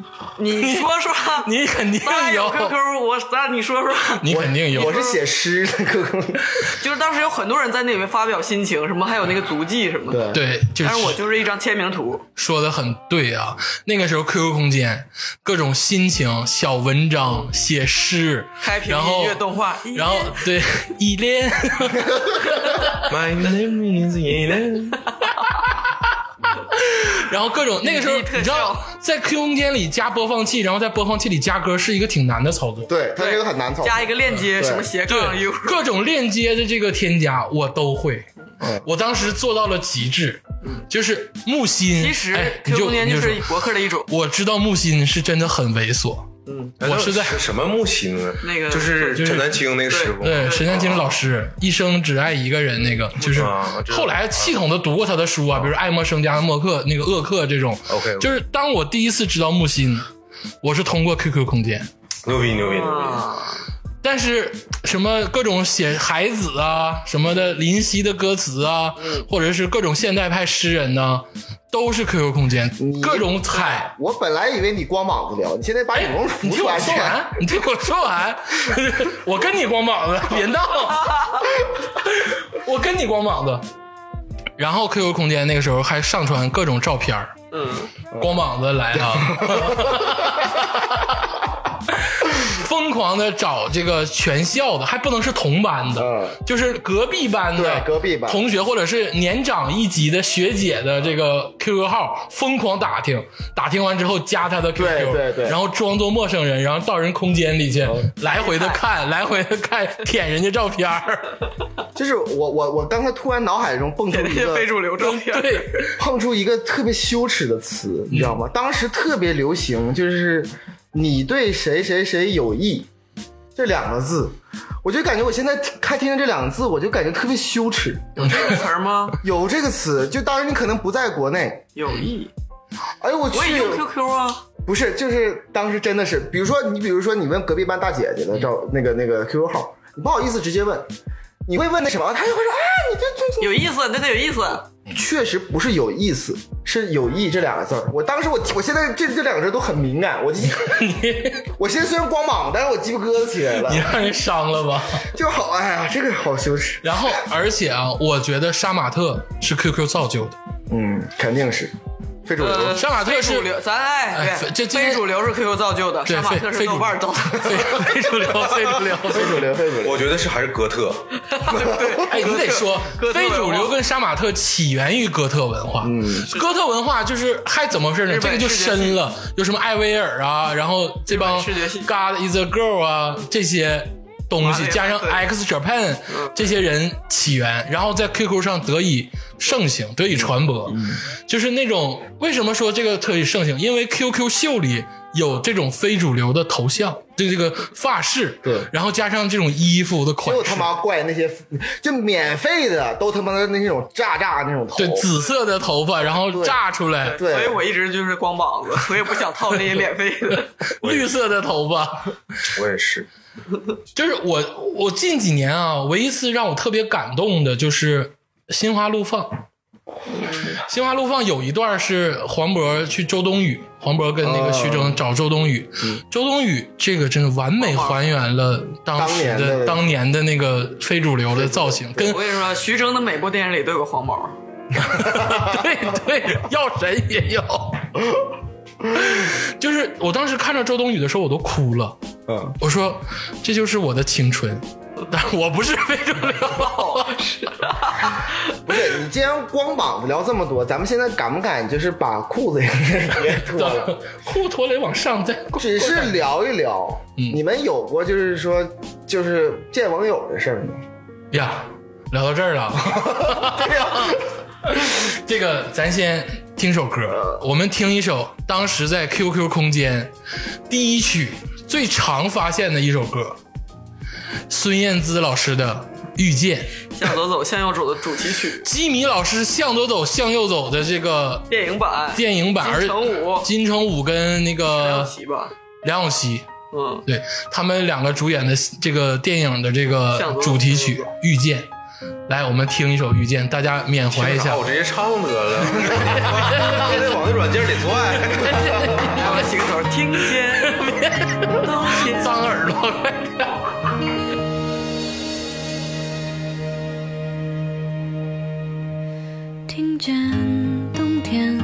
[laughs] 你说说，你肯定有。有，QQ，我咱你说说，你肯定有。我是写诗的 QQ，就是当时有很多人在那里面发表心情，什么还有那个足迹什么的。对，对，就但是我就是一张签名图，说的很对啊。那个时候 QQ 空间各种心情、小文章、写诗，开屏然后音乐动画，然后对依恋，[laughs] My name is Elen。[laughs] 然后各种那个时候你知道，在 QQ 空间里加播放器，然后在播放器里加歌是一个挺难的操作。对，它这个很难操作，加一个链接，什么斜杠各种链接的这个添加我都会。嗯我当时做到了极致，就是木心。其实哎你 QQ 就空间就是博客的一种。我知道木心是真的很猥琐。嗯，我是在什么木星啊？那个就是就是陈丹青那个师傅。对，沈丹青老师一生只爱一个人，那个就是后来系统的读过他的书啊，比如《爱默生家的默克》那个厄克这种。OK，就是当我第一次知道木心，我是通过 QQ 空间，牛逼牛逼牛逼！啊，但是什么各种写孩子啊什么的林夕的歌词啊，嗯。或者是各种现代派诗人呢、都是 QQ 空间，各种踩。我本来以为你光膀子聊，你现在把羽绒你服听我穿起来，说完，[laughs] 你听我说完，[laughs] 我跟你光膀子，[laughs] 别闹，我跟你光膀子。然后 QQ 空间那个时候还上传各种照片儿。嗯，光膀子来了，疯狂的找这个全校的，还不能是同班的，嗯。就是隔壁班的对隔壁班。同学或者是年长一级的学姐的这个 QQ 号，疯狂打听，打听完之后加他的 QQ，对对对。然后装作陌生人，然后到人空间里去，来回的看，[laughs] 来回的看，舔人家照片儿，[laughs] 就是我我我刚才突然脑海中蹦出那一个些 [laughs] 非主流照片，对，碰出一个特别羞耻的词，你知道吗？当时特别流行，就是你对谁谁谁有意。这两个字，我就感觉我现在开听见这两个字，我就感觉特别羞耻。有这个词儿吗？有这个词，就当然你可能不在国内，有意，哎呦我去，我也用 QQ 啊，不是，就是当时真的是，比如说你，比如说你问隔壁班大姐姐的照那个那个 QQ 号，你不好意思直接问，你会问那什么，她就会说，哎，你这这有意思，那得有意思。这确实不是有意思，是有意这两个字儿。我当时我我现在这这两个字都很敏感，我我现在虽然光膀，但是我鸡巴疙瘩起来了你，让人伤了吧？就好，哎呀，这个好羞耻。然后，[laughs] 而且啊，我觉得杀马特是 QQ 造就的。嗯，肯定是非主流。呃，杀马特是主流，咱哎这非主流是 QQ 造就的，对杀马特是非非主豆瓣造的。[laughs] 非非主流，非主流，[laughs] 非主流，非主流。我觉得是还是哥特，[laughs] 对哎，你得说非主流跟杀马特起源于哥特文化。嗯，哥特文化就是还怎么回事呢？这个就深了，有什么艾薇儿啊，然后这帮 God is a girl 啊这些东西，加上 X Japan 这些人起源，然后在 QQ 上得以盛行，得以传播。就是那种为什么说这个特以盛行？因为 QQ 秀里有这种非主流的头像，就这个发饰，对。然后加上这种衣服的款式，就他妈怪那些，就免费的都他妈的那种炸炸那种头，对，紫色的头发，然后炸出来，对。所以我一直就是光膀子，我也不想套那些免费的。[laughs] 绿色的头发，[laughs] 我也是。[laughs] 就是我我近几年啊，唯一一次让我特别感动的就是《心花怒放》。《心花怒放》有一段是黄渤去周冬雨，黄渤跟那个徐峥找周冬雨，周冬雨这个真的完美还原了当年的的当年的那个非主流的造型，跟我跟你说，徐峥的每部电影里都有个黄毛，[laughs] 对对，药神也有。[laughs] 就是我当时看着周冬雨的时候，我都哭了。嗯，我说这就是我的青春，[laughs] 但我不是非主流。不是你既然光膀子聊这么多，咱们现在敢不敢就是把裤子也 [laughs] 别脱了？裤脱了往上再只是聊一聊，你们有过就是说就是见网友的事儿吗？呀，聊到这儿了。对呀、[laughs] 这个咱先听首歌，我们听一首当时在 QQ 空间第一曲最常发现的一首歌，孙燕姿老师的《遇见》，向左走，向右走的主题曲，基米老师向左走向右走的这个电影版，电影版，而金城武。金城武跟那梁个咏琪吧，梁咏琪，嗯，对他们两个主演的这个电影的这个主题曲《遇见》。来，我们听一首《遇见》，大家缅怀一下。我直接唱得了，还得往那软件里拽。然后起个头，听见脏耳朵，快点！听见冬天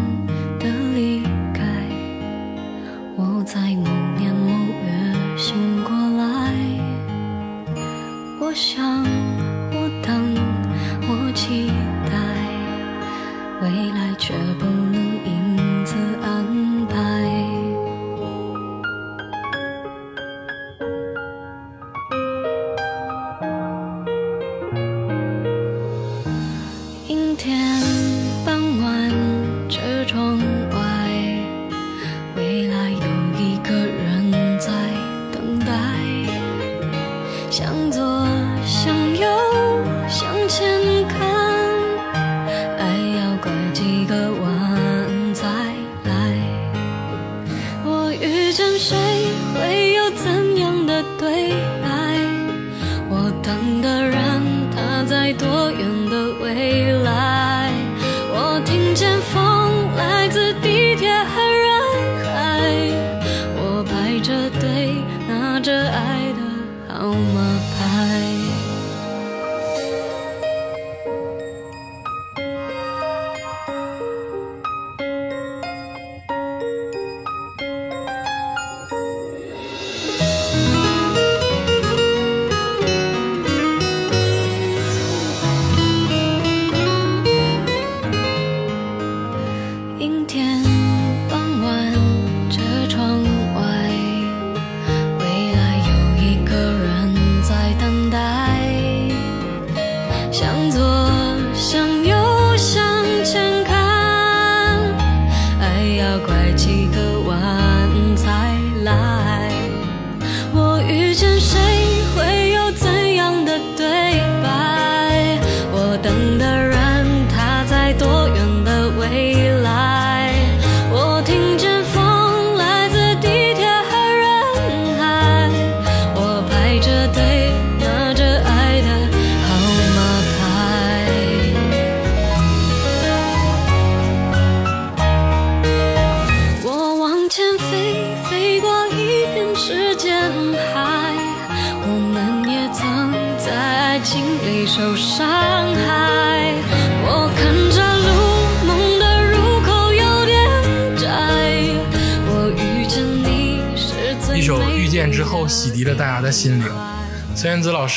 的离开，我在某年某月醒过来。我想，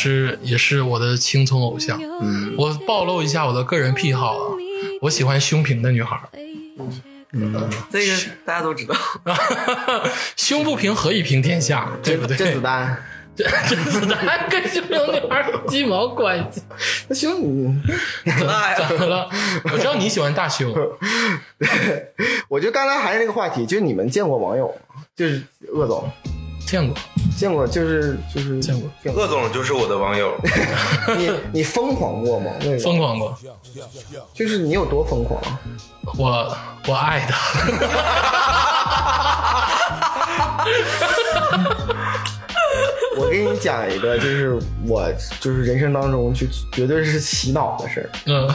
师也是我的青葱偶像。嗯我暴露一下我的个人癖好啊，我喜欢胸平的女孩儿。这个大家都知道。[laughs] 胸不平何以平天下？[laughs] 对不对？甄子丹，[laughs] 甄子丹跟胸平女孩有鸡毛关系？那胸，你大呀怎么了？我知道你喜欢大胸，我觉得刚才还是那个话题，就是你们见过网友吗？就是鄂总见过，见过，就是就是见过见过。鄂总就是我的网友，[laughs] 你你疯狂过吗？那个疯狂过。就是你有多疯狂？啊我我爱他。[laughs] 我给你讲一个，就是我就是人生当中就绝对是洗脑的事儿，嗯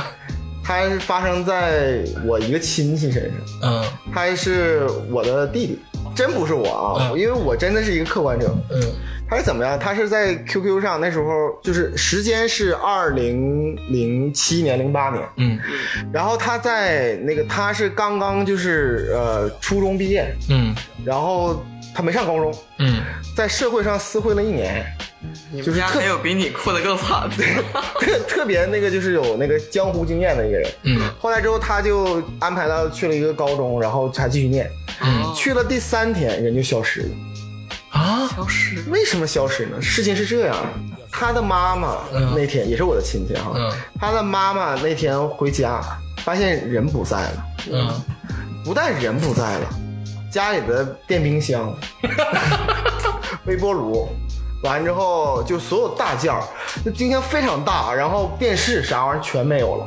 它是发生在我一个亲戚身上，嗯他是我的弟弟，真不是我啊，嗯。因为我真的是一个客观者。嗯。他是怎么样？他是在 QQ 上，那时候就是时间是二零零七年、零八年，嗯。然后他在那个他是刚刚就是呃初中毕业，嗯。然后他没上高中，嗯。在社会上厮混了一年，就是特家还有比你哭的更惨。的，特特别那个就是有那个江湖经验的一个人。嗯。后来之后，他就安排他去了一个高中，然后还继续念。嗯。去了第三天，人就消失了。啊，消失。为什么消失呢？事情是这样，他的妈妈嗯。那天也是我的亲戚哈，嗯。他的妈妈那天回家，发现人不在了，嗯。不但人不在了，家里的电冰箱、[laughs] 微波炉，完之后就所有大件儿，那冰箱非常大，然后电视啥玩意儿全没有了。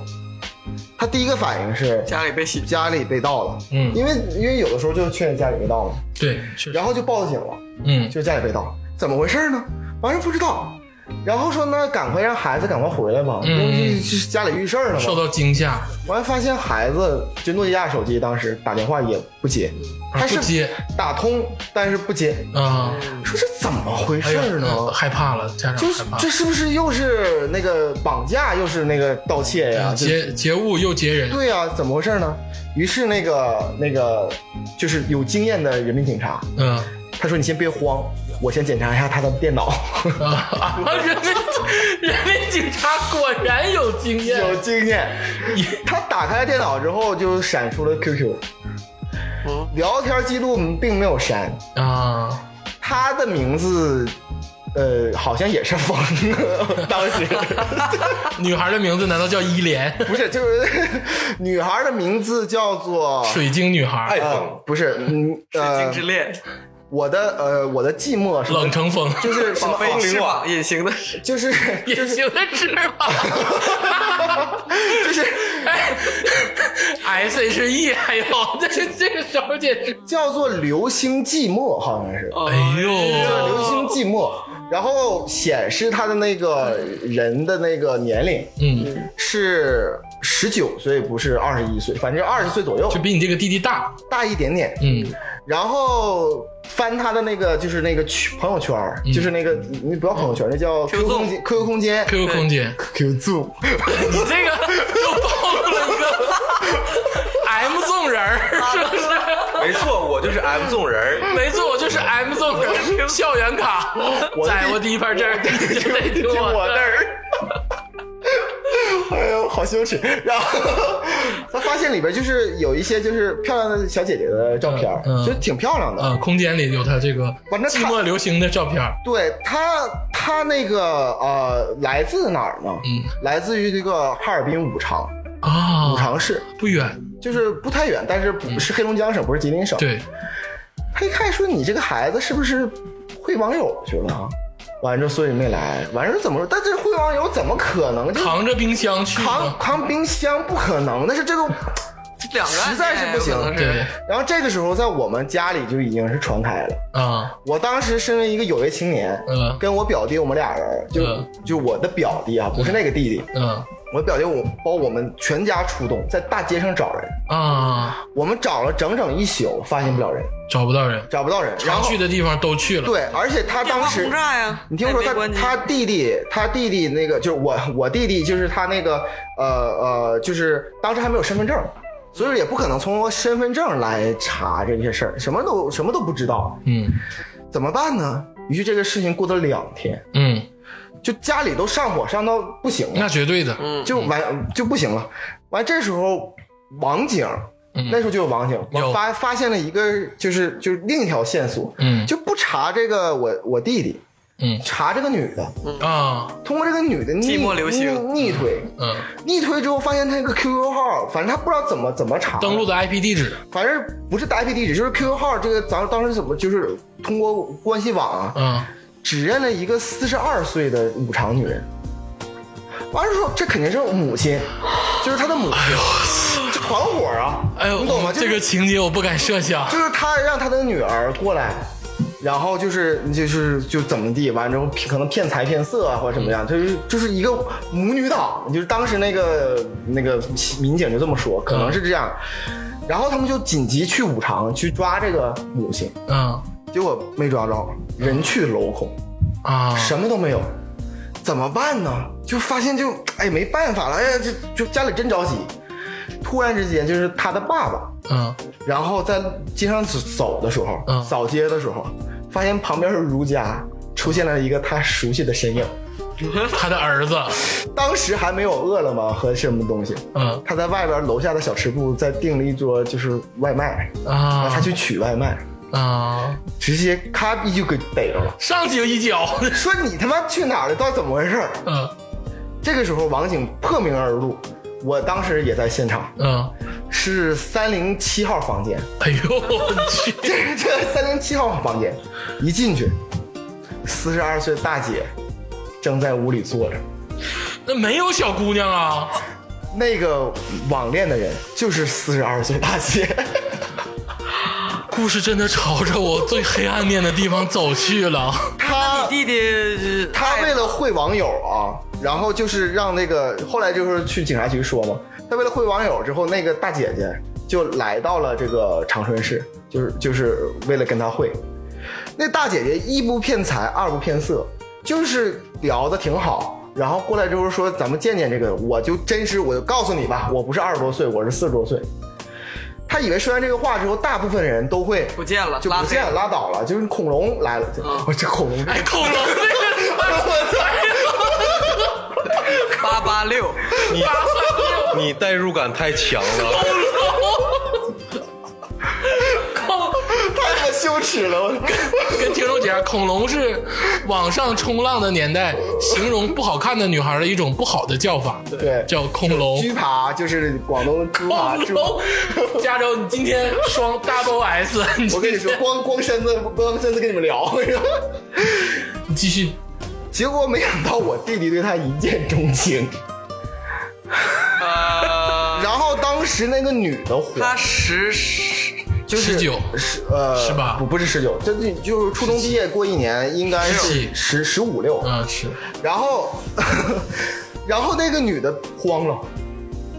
他第一个反应是家里被洗，家里被盗了，嗯因为因为有的时候就确认家里被盗了，对，然后就报警了。嗯就是家里被盗，怎么回事呢？完事不知道，然后说那赶快让孩子赶快回来吧，嗯因为这是家里遇事儿了嘛。受到惊吓，完发现孩子就诺基亚手机当时打电话也不接，啊他是接打通但是不接，啊，说这怎么回事呢？嗯害怕了，家长就是，这是不是又是那个绑架，又是那个盗窃呀？劫劫物又劫人，对呀、怎么回事呢？于是那个那个就是有经验的人民警察，嗯他说你先别慌，我先检查一下他的电脑。人民人民警察果然有经验，有经验。他打开电脑之后就闪出了 QQ，聊天记录并没有删，啊，他的名字。呃，好像也是疯，当时 [laughs] 女孩的名字难道叫依莲？[laughs] 不是，就是 [laughs] 女孩的名字叫做水晶女孩，呃，不是，嗯水晶呃之，恋，我的呃，我的寂寞是冷成风，就是什么 [laughs] 翅风铃隐形的，就是隐形的翅膀，[laughs] 就是哎，S H E 还有这这个时候简直，叫做流星寂寞，好像是。哎呦，流星寂寞，然后显示他的那个人的那个年龄嗯，是十九岁，不是二十一岁，反正二十岁左右。就，比你这个弟弟大，大一点点。嗯。然后翻他的那个就是那个群朋友圈，嗯。就是那个你不要朋友圈，那叫 Q QQ 空间 QQ 空间，QQ 空间，QQ Zoom，你这个又暴露了一个 [laughs] M 纵人儿，是不是？没错，我就是 M 纵人儿。没错，我就是 M 纵人，校园卡，我在我第一排这儿，得听听我的。我那儿。哎呦，好羞耻！然后 [laughs] 他发现里边就是有一些就是漂亮的小姐姐的照片儿，嗯嗯就挺漂亮的。啊，空间里有他这个反正他寂寞流行的照片，对他，他那个呃，来自哪儿呢？嗯，来自于这个哈尔滨五常，啊，五常市，不远，就是不太远，但是不是黑龙江省，不是吉林省。，对，他一看说你这个孩子是不是会网友去了啊？完之后所以没来，完事怎么说？但这会网友怎么可能就扛着冰箱去扛，扛冰箱？不可能，但是这个。两个实在是不行对然后这个时候在我们家里就已经是传开了。啊，我当时身为一个有为青年，嗯跟我表弟我们俩人，就、嗯就我的表弟啊，不是那个弟弟，嗯我表弟我包我们全家出动，在大街上找人。啊，我们找了整整一宿，发现不了人，找不到人，找不到人。然常后去的地方都去了，对，而且他当时！你听我说他他弟弟，他弟弟那个就是我我弟弟，就是他那个呃呃，就是当时还没有身份证。所以也不可能通过身份证来查这些事儿，什么都什么都不知道，嗯怎么办呢？于是这个事情过了两天，嗯，就家里都上火上到不行了，那绝对的，就完就不行了。完这时候网警，嗯。那时候就有网警，我发发现了一个就是就是另一条线索，嗯。就不查这个我我弟弟，嗯。查这个女的，啊通过这个女的逆寂寞流星。逆逆推，嗯，逆推之后发现她一个 QQ 号，反正他不知道怎么怎么查。登录的 IP 地址，反正不是 IP 地址，就是 QQ 号这个咱当时怎么就是通过关系网啊，嗯指认了一个四十二岁的五常女人。完了说，这肯定是母亲，就是他的母亲，这团伙啊，哎呦，你懂吗？就是这个情节我不敢设想，就是他让他的女儿过来，然后就是就是就怎么地，完之后可能骗财骗色啊，或者怎么样，就是就是一个母女党，就是当时那个那个民警就这么说，可能是这样。然后他们就紧急去五常去抓这个母亲，嗯结果没抓着，人去楼空。啊，什么都没有，怎么办呢？就发现就哎没办法了，哎呀，就就家里真着急。突然之间，就是他的爸爸，嗯。然后在街上走走的时候，嗯。扫街的时候，发现旁边是如家出现了一个他熟悉的身影。[laughs] 他的儿子，当时还没有饿了么和什么东西，嗯。他在外边楼下的小吃部再订了一桌就是外卖，然啊后他去取外卖，啊，直接咔一就给逮着了，上去就一脚，[laughs] 说你他妈去哪儿了？到底怎么回事儿？嗯。这个时候王警破门而入，我当时也在现场，嗯，是三零七号房间，哎呦我去，这 [laughs] 是这三零七号房间，一进去，四十二岁大姐正在屋里坐着，那没有小姑娘啊，那个网恋的人就是四十二岁大姐。[laughs] 故事真的朝着我最黑暗面的地方走去了。他弟弟他为了会网友啊，然后就是让那个后来就是去警察局说嘛，他为了会网友之后，那个大姐姐就来到了这个长春市，就是就是为了跟他会。那大姐姐一不骗财，二不骗色，就是聊的挺好。然后过来之后说咱们见见这个，我就真实，我就告诉你吧，我不是二十多岁，我是四十多岁。他以为说完这个话之后，大部分人都会不见了，就不见了拉倒了，就是恐龙来了。我、这恐龙，哎，恐龙。这 [laughs] 八八六，你你代入感太强了，妈羞耻了！我跟听众解释，恐龙是网上冲浪的年代形容不好看的女孩的一种不好的叫法，对叫恐龙。居爬就是广东的猪爬猪。恐龙，加州，你今天双 double S，我跟你说，光光身子光身子跟你们聊，你继续，结果没想到我弟弟对他一见钟情，呃，然后当时那个女的火，她十十就是19是呃是吧不不是十九，这就就是初中毕业过一年，应该是17十十五六，嗯，是，然后 [laughs] 然后那个女的慌了，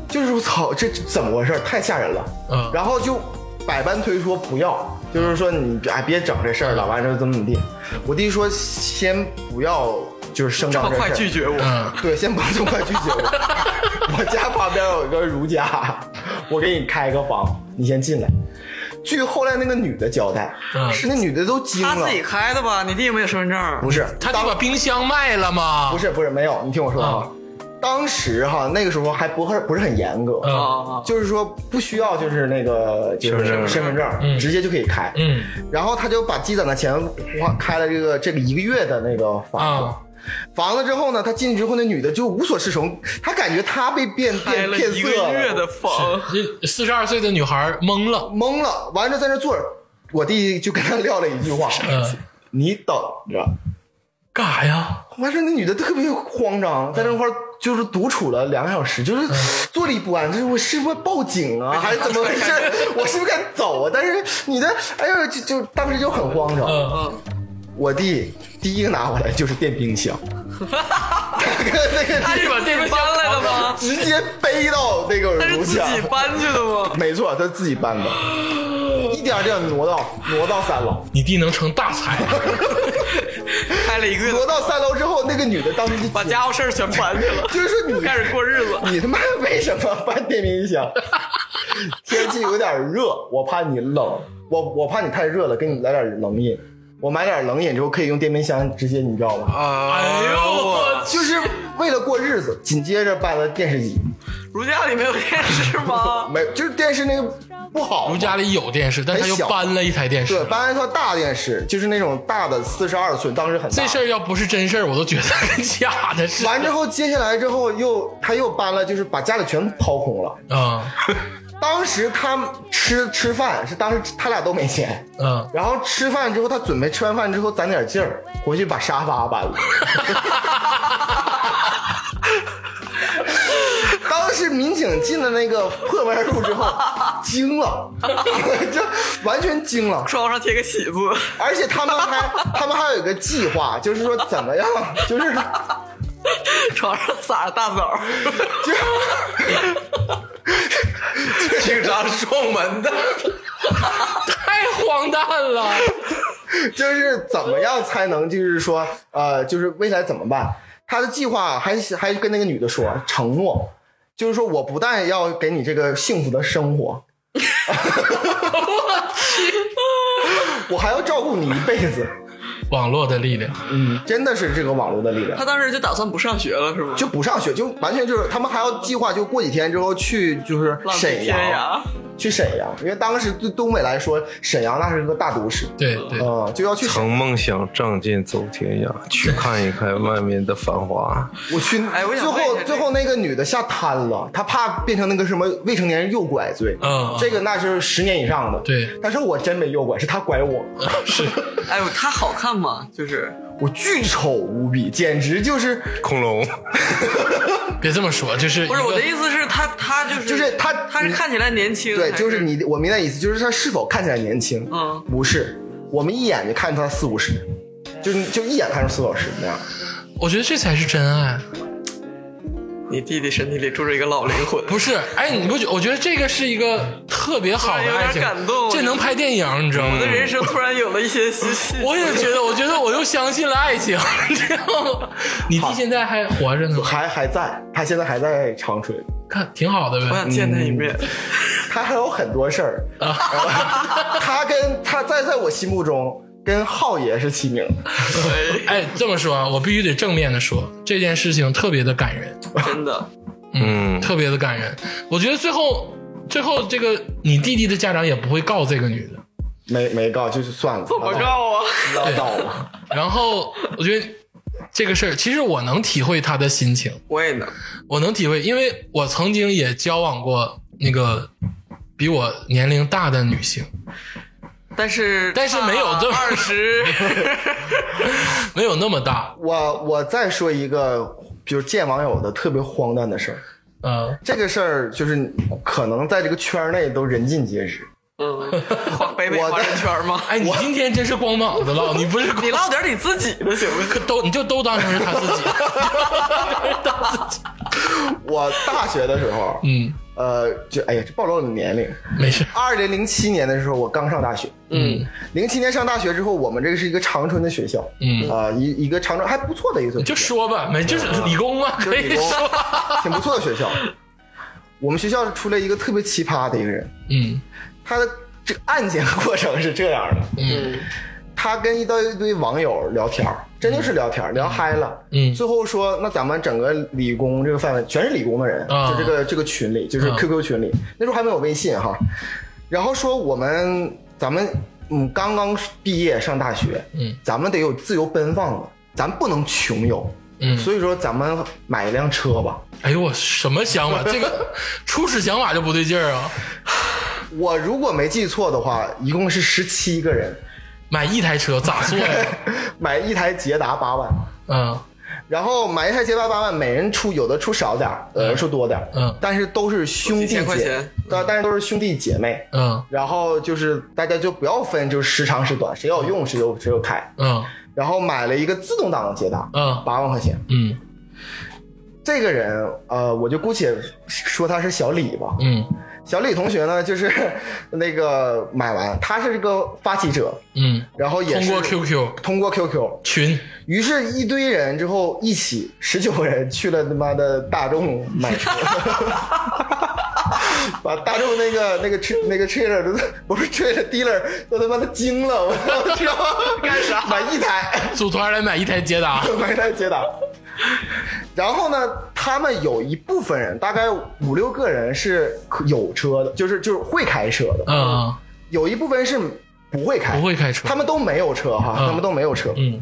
就是我操，这怎么回事？太吓人了。嗯然后就百般推说不要，就是说你哎别整这事儿了，完之后怎么怎么地。我弟说先不要，就是声这么快拒绝我，嗯，对，先不要这么快拒绝我。[laughs] 我家旁边有一个如家，我给你开个房，你先进来。据后来那个女的交代，嗯是那女的都惊了他自，己开的吧？你弟没有身份证，不是当他得把冰箱卖了吗？不是不是没有，你听我说啊，当时哈那个时候还不是不是很严格，就是说不需要就是那个就是身份证份证，嗯直接就可以开。嗯然后他就把积攒的钱花开了这个这个一个月的那个房子。啊房子之后呢，他进去之后，那女的就无所适从，他感觉他被变变变骗色一个月了，的房，四十二岁的女孩懵了，懵了，完了在那坐着，我弟就跟他撂了一句话：“嗯，你等着。干啥呀？”完事儿那女的特别慌张，在那块儿就是独处了两个小时，就是坐立不安，就是我是不是报警啊，还是怎么回事？我是不是该走啊？但是女的，哎呦，就就当时就很慌张。嗯嗯，我弟第一个拿回来就是电冰箱，那 [laughs] 个他是把电搬来的吗？直接背到那个楼下自，己搬去的吗？没错，他自己搬的，一点点挪到挪到三楼，你弟能成大才，[laughs] 开了一个月的挪到三楼之后，那个女的当时就把家伙事儿全搬去了，[laughs] 就是说你开始过日子。你他妈为什么搬电冰箱？天气有点热，我怕你冷，我我怕你太热了，给你来点冷饮。我买点冷饮之后可以用电冰箱直接，你知道吗？哎哎呦我，就是为了过日子，紧接着搬了电视机，[laughs] 如家里没有电视吗？[laughs] 没就是电视那个不好嘛，如家里有电视，但他又搬了一台电视对。搬了一套大电视，就是那种大的四十二寸，当时很大。这事儿要不是真事儿，我都觉得跟假的似的。完之后，接下来之后又他又搬了，就是把家里全掏空了。啊，[laughs] 当时他吃吃饭是当时他俩都没钱，嗯，然后吃饭之后他准备吃完饭之后攒点劲儿，回去把沙发搬了。[laughs] 当时民警进了那个破门而入之后，惊了，[laughs] 就完全惊了。窗户上贴个喜字，而且他们还 [laughs] 他们还有一个计划，就是说怎么样，就是床上撒着大枣，警察撞门的，太荒诞了。就是怎么样才能就是说呃，就是未来怎么办？他的计划还还跟那个女的说承诺，就是说我不但要给你这个幸福的生活，[laughs] [laughs] 我还要照顾你一辈子。网络的力量。嗯，真的是这个网络的力量他。当时就打算不上学了，是吗？就不上学，就完全就是他们还要计划，就过几天之后去就是沈阳，涯。去沈阳，因为当时对东北来说，沈阳那是个大都市，对对，嗯，就要去沈。曾梦想仗剑走天涯，去看一看外面的繁华。[laughs] 我去，哎我最后最后那个女的吓瘫了，她怕变成那个什么未成年人诱拐罪，嗯这个那是十年以上的，对但是我真没诱拐，是她拐我，是 [laughs] 哎呦，她好看吗？就是我巨丑无比，简直就是恐龙，[laughs] 别这么说，就是不是我的意思是他他就是就是他他是看起来年轻，对，就是你我明白意思，就是他是否看起来年轻，嗯不是，我们一眼就看出他四五十，就就一眼看出四五十那样。我觉得这才是真爱。你弟弟身体里住着一个老灵魂，不是，哎，你不觉？我觉得这个是一个特别好的爱情，感动这能拍电影，你知道吗我的？人生突然有了一些希希。我也觉得，我觉得我又相信了爱情，[laughs] 你知道吗？你弟现在还活着呢，还还在，他现在还在长春，看挺好的呗。我想见他一面，他还有很多事儿。啊 [laughs] 他跟他在在我心目中跟浩爷是齐名的。[laughs] 哎，这么说啊，我必须得正面的说，这件事情特别的感人，真的。嗯，特别的感人。我觉得最后，最后这个你弟弟的家长也不会告这个女的。没没告，就是算了，怎么告啊？唠叨吧。然后我觉得这个事儿，其实我能体会他的心情，我也能。我能体会，因为我曾经也交往过那个比我年龄大的女性，但是但是没有这么二十，[laughs] 没有那么大。我我再说一个，就是见网友的特别荒诞的事儿。嗯，这个事儿就是可能在这个圈内都人尽皆知。嗯，北美我的华人圈吗？哎，你今天真是光膀子唠，你不是光你唠点你自己的行不行？都你就都当成是他自己，当自己。我大学的时候，嗯，呃，就哎呀，这暴露了年龄。没事。二零零七年的时候，我刚上大学。嗯零七年上大学之后，我们这个是一个长春的学校，嗯啊、一一个长春还不错的一所就说吧，没就是理工嘛，可以说。挺不错的学校。我们学校出来一个特别奇葩的一个人，嗯他的这个案件过程是这样的：嗯他跟一堆一堆网友聊天儿，真的是聊天儿，聊嗨了。嗯最后说，那咱们整个理工这个范围全是理工的人，啊就这个这个群里，就是啊 QQ 群里，那时候还没有微信哈。然后说我们咱们嗯刚刚毕业上大学，嗯咱们得有自由奔放的，咱不能穷游。嗯，所以说咱们买一辆车吧。哎呦我什么想法？[laughs] 这个初始想法就不对劲儿啊！我如果没记错的话，一共是十七个人，买一台车咋做呀？[laughs] 买一台捷达八万，嗯。然后买一台捷达八万，每人出有的出少点儿，有的出多点儿，嗯。但是都是兄弟几千块姐钱，但但是都是兄弟姐妹。嗯。然后就是大家就不要分，就是时长时短，谁要用谁就谁就开。嗯。然后买了一个自动挡的捷达，嗯。八万块钱。嗯。这个人，呃，我就姑且说他是小李吧。嗯小李同学呢，就是 [laughs] 那个买完，他是这个发起者，嗯，然后也是通过 QQ 通过 QQ，群，于是，一堆人之后一起十九个人去了他妈的大众买车，[laughs] 把大众那个那个车那个 trailer 都不是 trailer dealer 都他妈的惊了，我操，知道？干啥？买一台，组团来买一台捷达。买一台捷达。[laughs] 然后呢，他们有一部分人，大概五六个人是有车的，就是就是会开车的，嗯，有一部分是不会开，不会开车。他们都没有车哈，嗯。他们都没有车。嗯。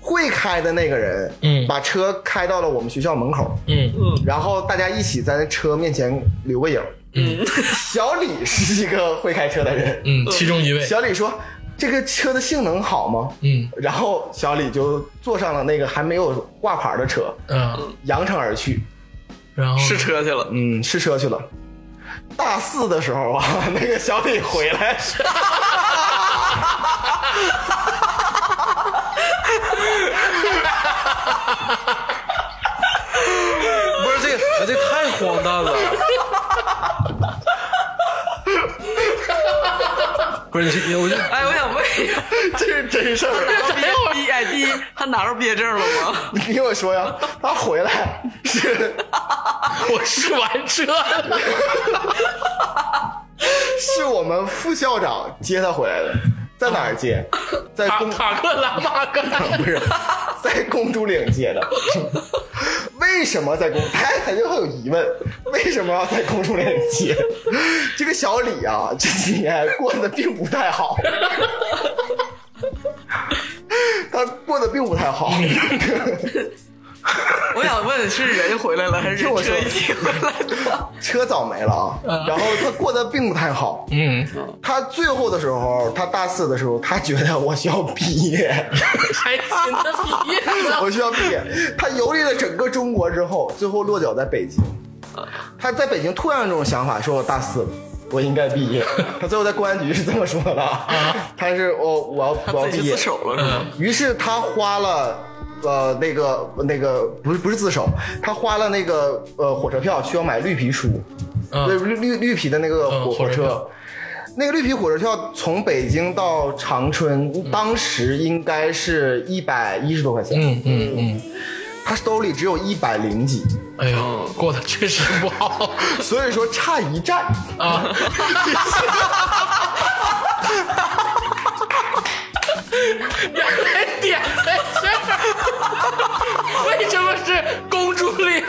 会开的那个人，嗯。把车开到了我们学校门口，嗯。然后大家一起在那车面前留个影。嗯。小李是一个会开车的人，嗯，其中一位。小李说：“这个车的性能好吗？”嗯然后小李就坐上了那个还没有挂牌的车，嗯，扬长而去。然后试车去了。嗯，试车去了。大四的时候啊，[laughs] 那个小李回来，[laughs] 不是这个，这太荒诞了。不是你，我就哎，我想问一下，[laughs] 这是真事儿。毕业第一哎第一，他拿着毕业证了吗？[laughs] 你听我说呀，他回来是 [laughs] 我试完车了。是我们副校长接他回来的，在哪儿接？在公塔塔克拉玛干，不是在公主岭接的。[laughs] 为什么在公？大家肯定会有疑问，为什么要在公主岭接？这个小李啊，这几年过得并不太好。[laughs] 他过得并不太好，[laughs] 我想问，是人回来了还是车一起回来了？[laughs] 车早没了啊。然后他过得并不太好。嗯，他最后的时候，他大四的时候，他觉得我需要毕业，还毕业呢。[laughs] 我需要毕业。他游历了整个中国之后，最后落脚在北京。他在北京突然有这种想法，说我大四了。我应该毕业，他最后在公安局是这么说的，他是我我要我要毕业自，首了是吗？于是他花了呃那个那个不是不是自首，他花了那个呃火车票需要买绿皮书，绿绿绿皮的那个嗯火火车火车。那个绿皮火车票从北京到长春，当时应该是一百一十多块钱，嗯嗯嗯，他兜里只有一百零几，哎呦，过得确实不好。[laughs] 所以说差一站。啊。[laughs] 原来点是公主岭？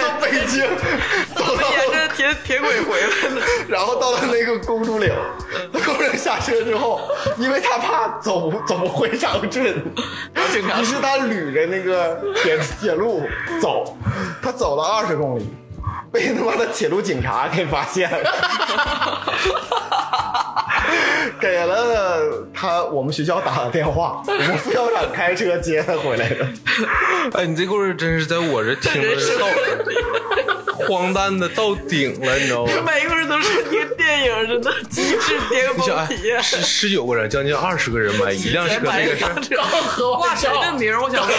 从北京走到沿着铁铁轨回来的，然后到了那个公主岭，公主岭下车之后，因为他怕走走不回长春，于是他捋着那个铁铁路走，他走了二十公里，被他妈的铁路警察给发现了。给了他我们学校打了电话，我们副校长开车接他回来的。[laughs] 哎，你这故事真是在我这听的是荒诞的到顶了，你知道吗？每个人都是一个电影似的，极致巅你想，哎峰体验。十十九个人，将近二十个人买一辆车，这个事儿车刚喝挂谁的名儿？我想问，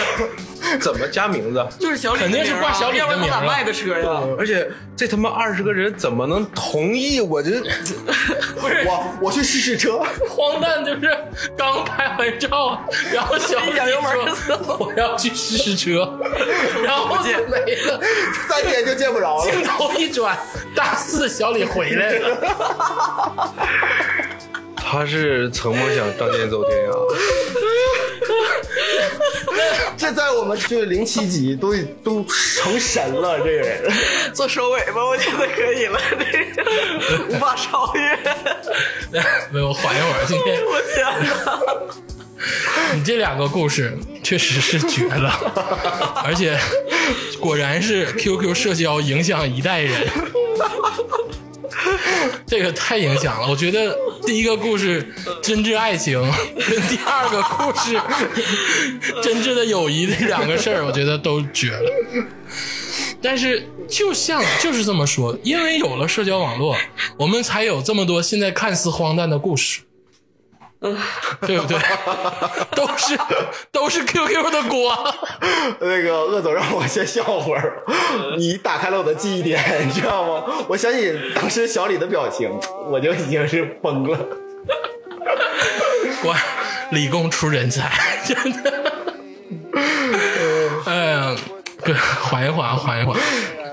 [laughs] 怎么加名字？就是小李的肯定是挂小李的要不然他名卖的车呀？而且这他妈二十个人怎么能同意？我这 [laughs] 不是我我去试试车，荒诞，就是刚拍完照，然后小李脚油门说我要去试试车，然后就没了。三天就见不着了。镜头一转，大四小李回来了。他是曾梦想仗剑走天涯，[laughs] 这在我们就是零七级都都成神了，这个人。[laughs] 做收尾吧，我觉得可以了，这 [laughs] 个无法超越。没有，缓一会儿。今天我天哪！你这两个故事确实是绝了，而且果然是 QQ 社交影响一代人。[laughs] 这个太影响了，我觉得第一个故事真挚爱情跟 [laughs] 第二个故事真挚的友谊这两个事儿，我觉得都绝了。但是就像就是这么说，因为有了社交网络，我们才有这么多现在看似荒诞的故事。[laughs] 对不对？[laughs] 都是都是 QQ 的锅。[laughs] 那个鄂总让我先笑会儿，你打开了我的记忆点，你知道吗？我想起当时小李的表情，我就已经是崩了。果然理工出人才，真的。哎呀，对，缓一缓，缓一缓。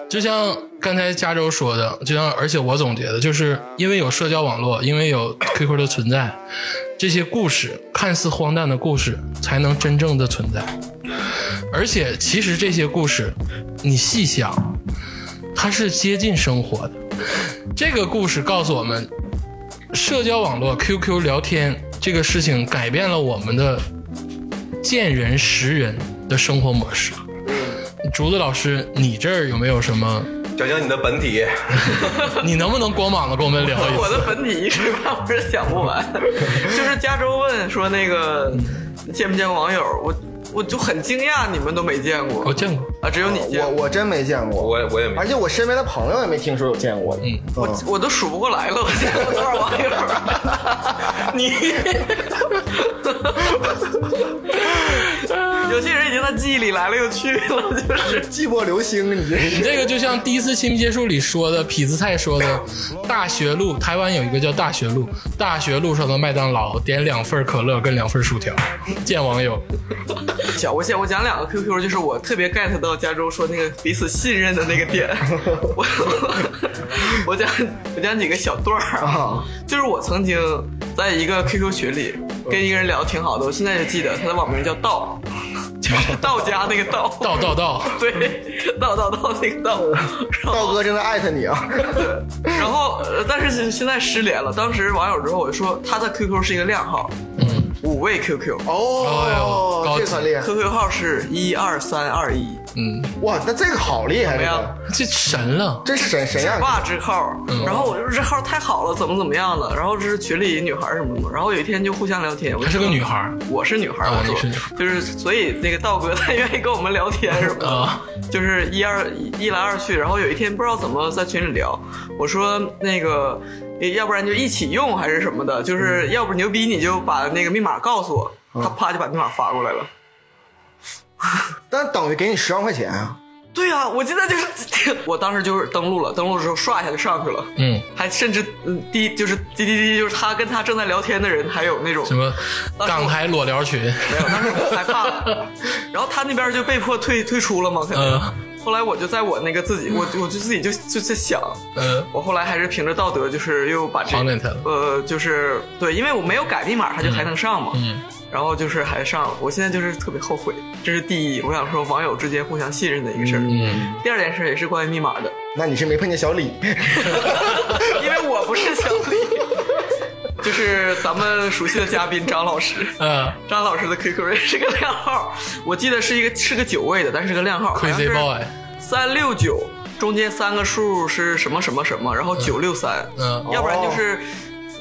就像刚才加州说的，就像而且我总结的，就是因为有社交网络，因为有 QQ 的存在，这些故事看似荒诞的故事才能真正的存在。而且，其实这些故事，你细想，它是接近生活的。这个故事告诉我们，社交网络 QQ 聊天这个事情改变了我们的见人识人的生活模式。竹子老师，你这儿有没有什么？讲讲你的本体。[laughs] 你能不能光膀子跟我们聊一下？我的本体一时半会儿想不完。就是加州问说那个见不见过网友，我我就很惊讶，你们都没见过。我见过，啊，只有你见过。我我真没见过，我我也没而且我身边的朋友也没听说有见过。的。嗯，我我都数不过来了，[laughs] 我见过多少网友啊？你。[laughs] 有些人已经在记记忆里来了又去了，就是。寂寞流星，你这你这个就像第一次亲密接触里说的，痞子蔡说的，大学路，台湾有一个叫大学路，大学路上的麦当劳点两份可乐跟两份薯条，见网友。[laughs] 小我讲我讲两个 QQ，就是我特别 get 到加州说那个彼此信任的那个点。[laughs] 我我讲我讲几个小段儿啊，就是我曾经在一个 QQ 群里跟一个人聊的挺好的，我现在就记得他的网名叫道，就是道家那个道。道道道，[laughs] 对，道道道那个道，道哥正在艾特你啊，然后呃但是现在失联了。当时网友之后我就说他的 QQ 是一个靓号，嗯，五位 QQ，哎呦高哦，级。这很厉害，QQ 号是一二三二一，嗯，哇，那这个好厉害，这怎么样？这神了，这神神样，霸之号，然后我就说这号太好了，怎么怎么样的，然后这是群里女孩什么的，然后有一天就互相聊天，我就说她是个女孩儿。我是女孩儿，啊我说你是女孩就是所以那个道哥他愿意跟我们聊天什么的，啊。就是一二一来二去，然后有一天不知道怎么在群里聊，我说那个要不然就一起用还是什么的，就是要不牛逼你就把那个密码告诉我，他啪就把密码发过来了。[laughs] 但等于给你十万块钱啊！对呀、我记得就是，[laughs] 我当时就是登录了，登录之后唰一下就上去了，嗯，还甚至嗯滴就是滴滴滴，就是他跟他正在聊天的人，还有那种什么港台裸聊群，没有，当时我害怕了，[laughs] 然后他那边就被迫退退出了嘛，可能。嗯后来我就在我那个自己，我我就自己就就在想，嗯，我后来还是凭着道德，就是又把这呃，就是对，因为我没有改密码，他就还能上嘛。嗯，然后就是还上了，我现在就是特别后悔，这是第一。我想说，网友之间互相信任的一个事儿。嗯，第二件事也是关于密码的，那你是没碰见小李，[laughs] 因为我不是小李，就是咱们熟悉的嘉宾张老师。嗯张老师的 QQ 也是个靓号，我记得是一个是个九位的，但是个靓号，Crazy Boy，三六九，中间三个数是什么什么什么，然后九六三，嗯要不然就是，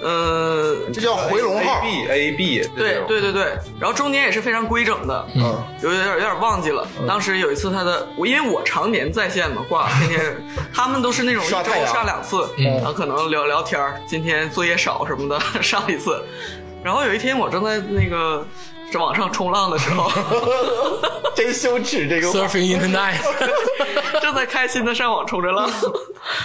呃，这叫回笼号 A。B A B，对对对对，然后中间也是非常规整的，嗯，有有点有点忘记了。当时有一次他的，我因为我常年在线嘛，挂天天，他们都是那种一周上两次，然后可能聊聊天儿今天作业少什么的 [laughs] 上一次。然后有一天我正在那个这网上冲浪的时候 [laughs] [laughs] 真羞耻这个。Surfing in the night，正在开心的上网冲着浪，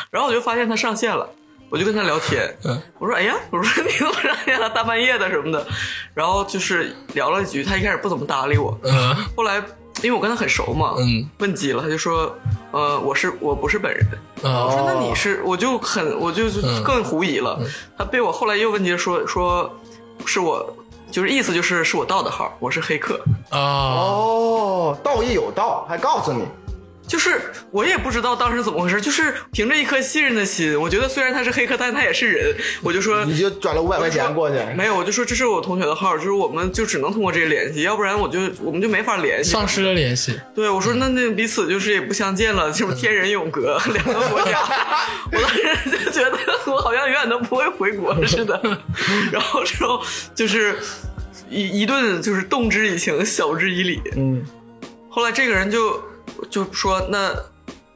然后我就发现他上线了。我就跟他聊天，嗯我说：“哎呀，我说你怎么上线了？大半夜的什么的。”然后就是聊了几句，他一开始不怎么搭理我，嗯后来因为我跟他很熟嘛，嗯，问急了，他就说：“呃，我是我不是本人。”我啊说：“那你是？”我就很我就嗯更狐疑了。他被我后来又问急说说是我，就是意思就是是我盗的号，我是黑客。啊，哦，盗亦有道，还告诉你，就是我也不知道当时怎么回事，就是凭着一颗信任的心，我觉得虽然他是黑客，但他也是人，我就说你就转了五百块钱过去。没有，我就说这是我同学的号，就是我们就只能通过这个联系，要不然我就我们就没法联系。丧失了联系，对，我说那那彼此就是也不相见了，是不是天人永隔 [laughs] 两个国家？我当时就觉得我好像永远都不会回国似的。然后之后就是一一顿就是动之以情，晓之以理。嗯，后来这个人就就说那。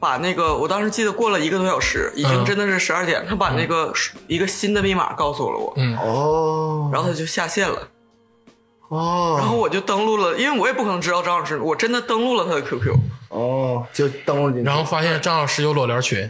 把那个，我当时记得过了一个多小时，已经嗯。真的是十二点，他把那个一个新的密码告诉了我，嗯。哦，然后他就下线了。哦，然后我就登录了，因为我也不可能知道张老师，我真的登录了他的 QQ，哦，就登录进去，然后发现张老师有裸聊群，[laughs]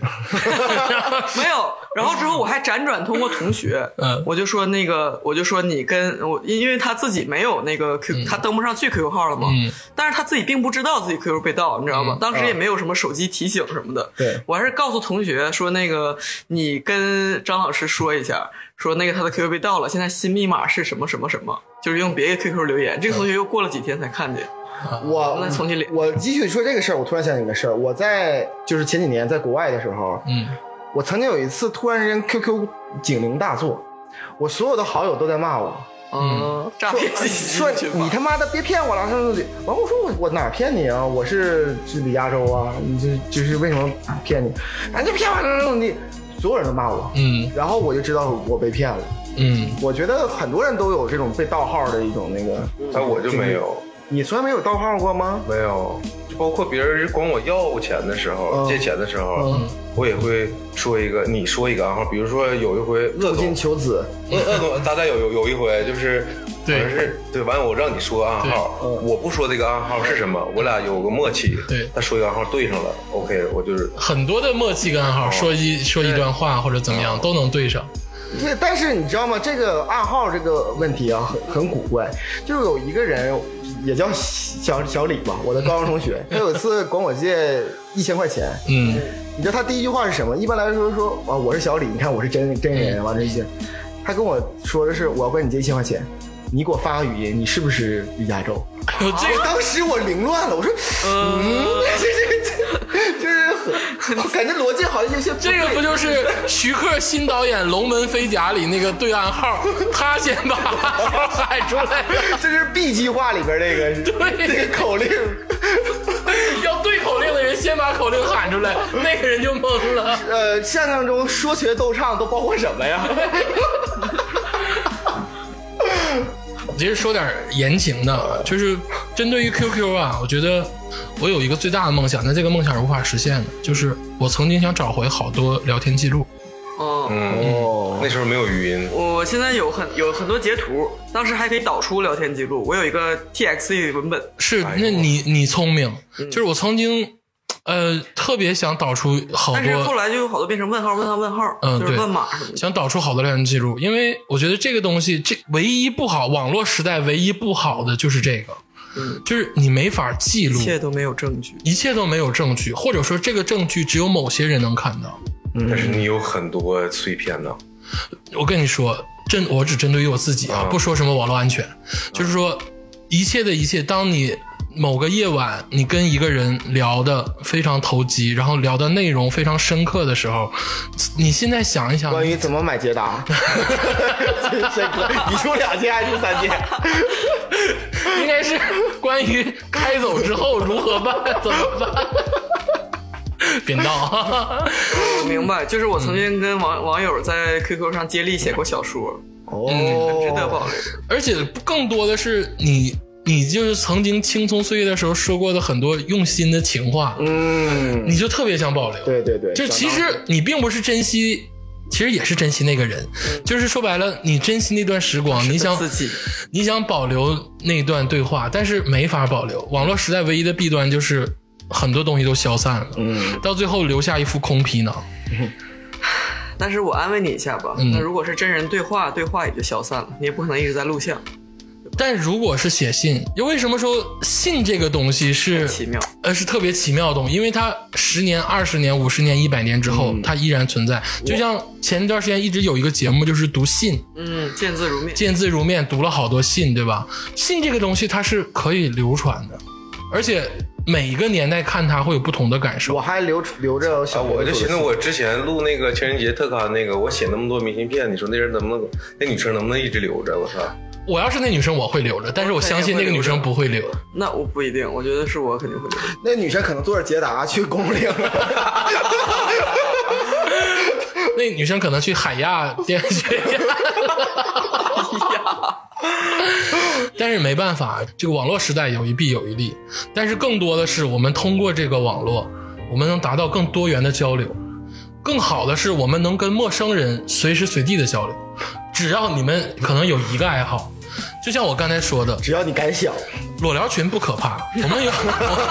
没有。然后之后我还辗转通过同学，嗯。我就说那个，我就说你跟我，因因为他自己没有那个 Q，、他登不上去 QQ 号了嘛，嗯。但是他自己并不知道自己 QQ 被盗，你知道吗？当时也没有什么手机提醒什么的，对。我还是告诉同学说那个你跟张老师说一下，说那个他的 QQ 被盗了，现在新密码是什么什么什么，就是用别的 QQ 留言。这个同学又过了几天才看见，[laughs] 我那重新连我继续说这个事儿，我突然想起一个事儿，我在就是前几年在国外的时候，嗯我曾经有一次突然间 QQ 警铃大作，我所有的好友都在骂我，嗯，诈说骗信息说群发你他妈的别骗我了，什么的。完我说我我哪骗你啊？我是是李亚洲啊，你这就是为什么骗你？啊，你骗我了，怎么地？所有人都骂我，嗯然后我就知道我被骗了。嗯，我觉得很多人都有这种被盗号的一种那个，但，我就没有，你从来没有盗号过吗？没有，就包括别人管我要钱的时候，嗯。借钱的时候，我也会说一个，你说一个暗号，比如说有一回恶捉金总，求子，恶恶总，[laughs] 咱俩有有有一回就是，对。好像是对，完了我让你说暗号，我不说这个暗号是什么，我俩有个默契，对。他说一个暗号对上了，OK，我就是很多的默契跟暗号，说一说一段话或者怎么样都能对上。对，但是你知道吗？这个暗号这个问题啊，很很古怪。就有一个人也叫小小李吧，我的高中同学，他有一次管我借一千块钱，嗯，你知道他第一句话是什么？一般来说说啊，我是小李，你看我是真真人，完了这些，他跟我说的是我要管你借一千块钱，你给我发个语音，你是不是李佳洲？有 [laughs] 这个我当时我凌乱了，我说，嗯，这这这就是很感觉逻辑好像有些这个不就是徐克新导演《龙门飞甲》里那个对暗号，他先把暗号喊出来了，这是 B 计划里边那个 [laughs] 对那个口令。要对口令的人先把口令喊出来，那个人就懵了。呃，相声中说学逗唱都包括什么呀？[laughs] 其实说点言情的，就是针对于 QQ 啊，我觉得我有一个最大的梦想，但这个梦想是无法实现的，就是我曾经想找回好多聊天记录。哦，嗯，哦，那时候没有语音，我现在有很有很多截图，当时还可以导出聊天记录，我有一个 TXT 文本。是，那你你聪明，就是我曾经呃特别想导出好多但是后，来就有好多变成问号、问号、问号，就是嗯对。乱码什么的。想导出好多聊天记录，因为我觉得这个东西，这唯一不好，网络时代唯一不好的就是这个，就是你没法记录。一，切都没有证据。一切都没有证据，或者说这个证据只有某些人能看到。但是你有很多碎片呢，我跟你说，针我只针对于我自己啊，啊。不说什么网络安全，就是说一切的一切，当你某个夜晚你跟一个人聊的非常投机，然后聊的内容非常深刻的时候，你现在想一想，关于怎么买捷达，[laughs] [laughs] 这个你出两件还是三件？应该是关于开走之后如何办，怎么办？别闹！我明白，就是我曾经跟网网友在 QQ 上接力写过小说，哦，值得保留。而且更多的是你，你就是曾经青葱岁月的时候说过的很多用心的情话，嗯，你就特别想保留。对对对，就其实你并不是珍惜，其实也是珍惜那个人，就是说白了，你珍惜那段时光，你想自己你想保留那段对话，但是没法保留。网络时代唯一的弊端就是很多东西都消散了，嗯，到最后留下一副空皮囊。但是我安慰你一下吧，嗯。那如果是真人对话，对话也就消散了，你也不可能一直在录像，但如果是写信，又为什么说信这个东西是奇妙。呃，是特别奇妙的东西，因为它十年、二十年、五十年、一百年之后，它依然存在。就像前一段时间一直有一个节目，就是读信，嗯，见字如面。见字如面，读了好多信，对吧？信这个东西它是可以流传的，而且每一个年代看它会有不同的感受我。还留留着我就寻思我之前录那个情人节特刊那个，我写那么多明信片，你说那人能不能，那女生能不能一直留着？我操！我要是那女生，我会留着，但是我相信那个女生不会留。那我不一定，我觉得是我肯定会留。那女生可能坐着捷达去公领，[laughs] 那女生可能去海亚电影学院。但是没办法，这个网络时代有一弊有一利，但是更多的是我们通过这个网络，我们能达到更多元的交流。更好的是，我们能跟陌生人随时随地的交流，只要你们可能有一个爱好，就像我刚才说的，只要你敢想，裸聊群不可怕，[laughs] 我们有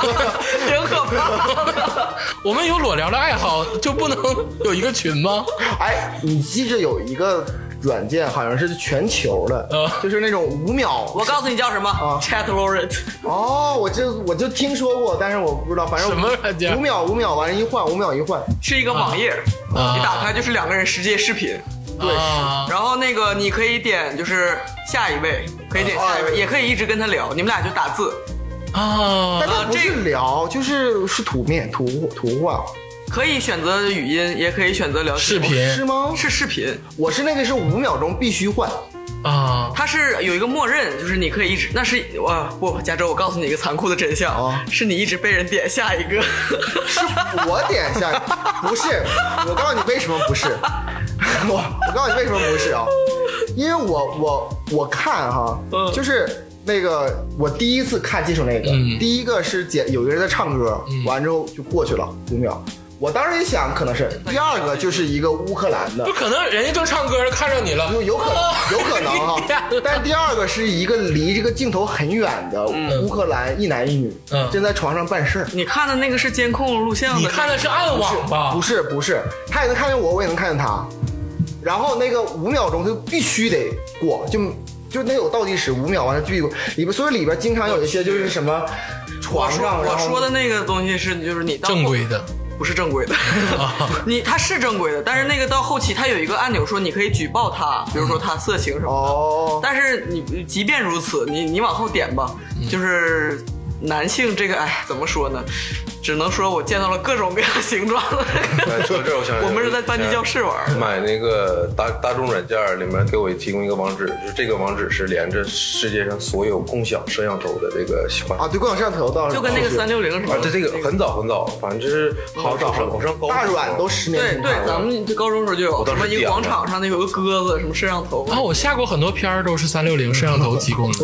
[laughs] 挺可怕的。[laughs] 我们有裸聊的爱好，就不能有一个群吗？哎，你记着有一个软件，好像是全球的，呃就是那种五秒。我告诉你叫什么、啊 c h a t Laurent。哦，我就我就听说过，但是我不知道，反正什么软件五秒五秒完了，一换五秒一换，是一个网页，啊你打开就是两个人实际视频，对。啊，然后那个你可以点就是下一位，可以点下一位，啊也可以一直跟他聊，你们俩就打字，啊。但他不这是聊，就是是图面图图画，可以选择语音，也可以选择聊天。视频。是吗？是视频，我是那个是五秒钟必须换，啊，它是有一个默认，就是你可以一直，那是哇不，加州，我告诉你一个残酷的真相，哦。是你一直被人点下一个，是 [laughs] 我点下，不是，我告诉你为什么不是，[laughs] 我我告诉你为什么不是啊，因为我我我看哈，嗯。就是那个我第一次看接触那个，嗯。第一个是姐有一个人在唱歌，完之后就过去了五秒，我当时一想，可能是第二个就是一个乌克兰的。不，可能，人家正唱歌看着你了，有有可能有可能哈。[laughs] 但第二个是一个离这个镜头很远的乌克兰一男一女，嗯。正在床上办事儿。你看的那个是监控录像的，你看的是暗网吧？不是不是，他也能看见我，我也能看见他。然后那个五秒钟就必须得过，就就那有倒计时五秒完了必须过。里边所以里边经常有一些就是什么床上，我说的那个东西是就是你到正规的，不是正规的，[laughs] [laughs] 你他是正规的，但是那个到后期他有一个按钮说你可以举报他，比如说他色情什么的。哦，但是你即便如此，你你往后点吧，嗯。就是男性这个，哎，怎么说呢？只能说我见到了各种各样形状的。哎说这我想 [laughs] 我们是在班级教室玩。买那个大大众软件里面给我提供一个网址，就是这个网址是连着世界上所有共享摄像头的这个款啊，对，共享摄像头倒是就跟那个三六零什么啊，的，这这个很早很早，反正就是好早上我上高中大软都十年对对咱们这高中时候就有什么一个广场上那有个鸽子，什么摄像头啊，我下过很多片儿都是三六零摄像头提供的。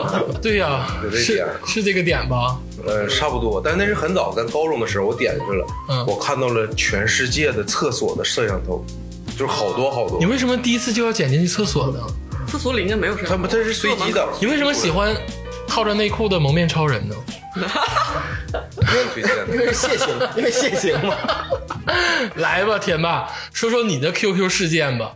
[laughs] 对呀、是是这个点吧？呃，差不多，但那是很早，咱高中的时候我点进去了，嗯我看到了全世界的厕所的摄像头，就是好多好多你。为什么第一次就要剪进去厕所呢？厕所里应该没有摄像头。他们这是随机的，你为什么喜欢套着内裤的蒙面超人呢？[laughs] 推荐因为是蟹形，因为蟹形嘛。[laughs] 来吧，天霸，说说你的 QQ 事件吧。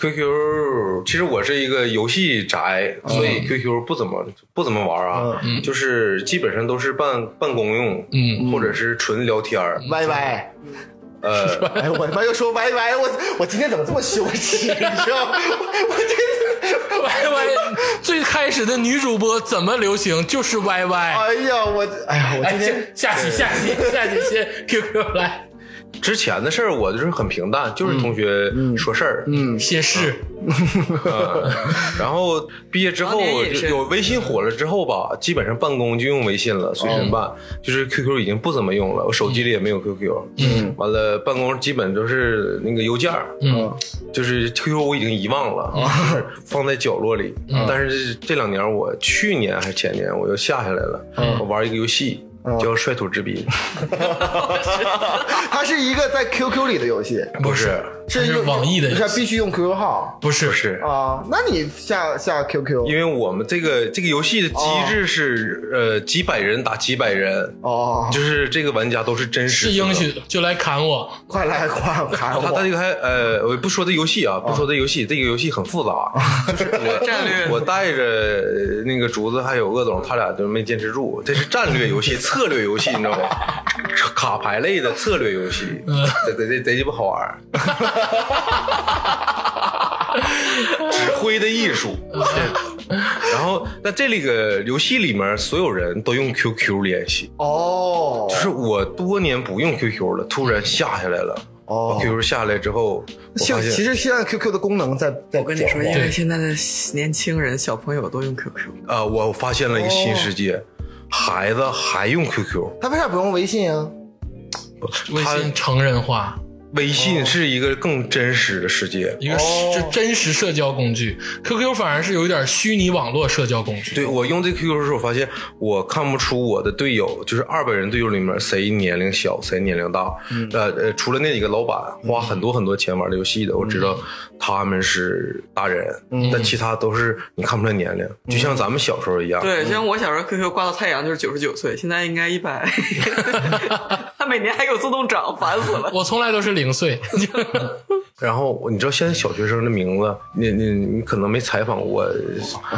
QQ，其实我是一个游戏宅，所以 QQ 不怎么不怎么玩啊，就是基本上都是办办公用，嗯，或者是纯聊天儿。YY，[laughs] 呃，哎，我他妈又说 YY，我我今天怎么这么羞耻？[laughs] 你知道吗？我这，Y Y，最开始的女主播怎么流行就是 Y Y。哎呀，我，哎呀，我哎，今天下下期下期下期先 QQ 来之前的事儿我就是很平淡，就是同学说事儿，嗯，歇试。嗯，[laughs] 然后毕业之后有微信火了之后吧，基本上办公就用微信了，随身办，就是 QQ 已经不怎么用了，我手机里也没有 QQ。嗯，完了办公基本都是那个邮件儿，嗯，就是 QQ 我已经遗忘了，就是放在角落里。但是这两年我去年还是前年我又下下来了，我玩一个游戏叫《率土之滨》，[laughs] 它是一个在 QQ 里的游戏，不是，它是用网易的游戏是必须用 QQ 号不是不是。啊？那你下下 QQ 因为我们这个这个游戏的机制是、呃几百人打几百人，哦，就是这个玩家都是真实的英雄就来砍我。快来快砍我！他他这个还呃，我不说这游戏啊，不说这游戏，这个游戏很复杂，[laughs] 就是我 [laughs] 战略我带着呃那个竹子还有鄂总，他俩都没坚持住。这是战略游戏、[laughs] 策略游戏，你知道吗？卡牌类的策略游戏，这这这贼鸡巴好玩儿。[laughs] 指挥的艺术，然后在这里个游戏里面，所有人都用 QQ 联系。哦，就是我多年不用 QQ 了，突然下下来了。哦。把 QQ 下下来之后，我现发现其实现在 QQ 的功能在在我跟你说，因为现在的年轻人、小朋友都用 QQ，啊、我发现了一个新世界，孩子还用 QQ，他为啥不用微信啊？他微信成人化，微信是一个更真实的世界。一个是真实社交工具，QQ 反而是有一点虚拟网络社交工具。对我用这 QQ 的时候，我发现我看不出我的队友，就是二百人队友里面谁年龄小，谁年龄大。呃呃，除了那几个老板花很多很多钱玩的游戏的，我知道他们是大人，但其他都是你看不出来年龄，就像咱们小时候一样。对，像我小时候 QQ 挂到太阳就是九十九岁，现在应该一百，[laughs] 他每年还给我自动涨，烦死了。我从来都是零岁，[laughs] 然后你知道现在小学生的名字，你你你可能没采访我，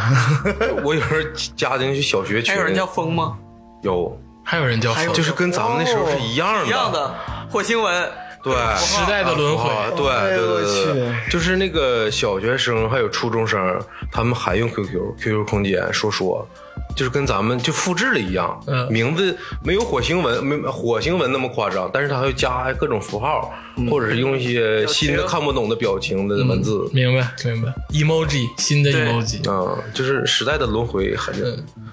[laughs] 我有时候加进去小学群，还有人叫风吗？有，还有人叫风。就是跟咱们那时候是一样的，一样的。火星文，对。时代的轮回。啊，对哎对对对对，就是那个小学生还有初中生，他们还用 QQ、QQ 空间说说，就是跟咱们就复制了一样，嗯。名字没有火星文没火星文那么夸张，但是他会加各种符号，或者是用一些新的看不懂的表情的文字，明白明白，emoji 新的 emoji，嗯，就是时代的轮回很，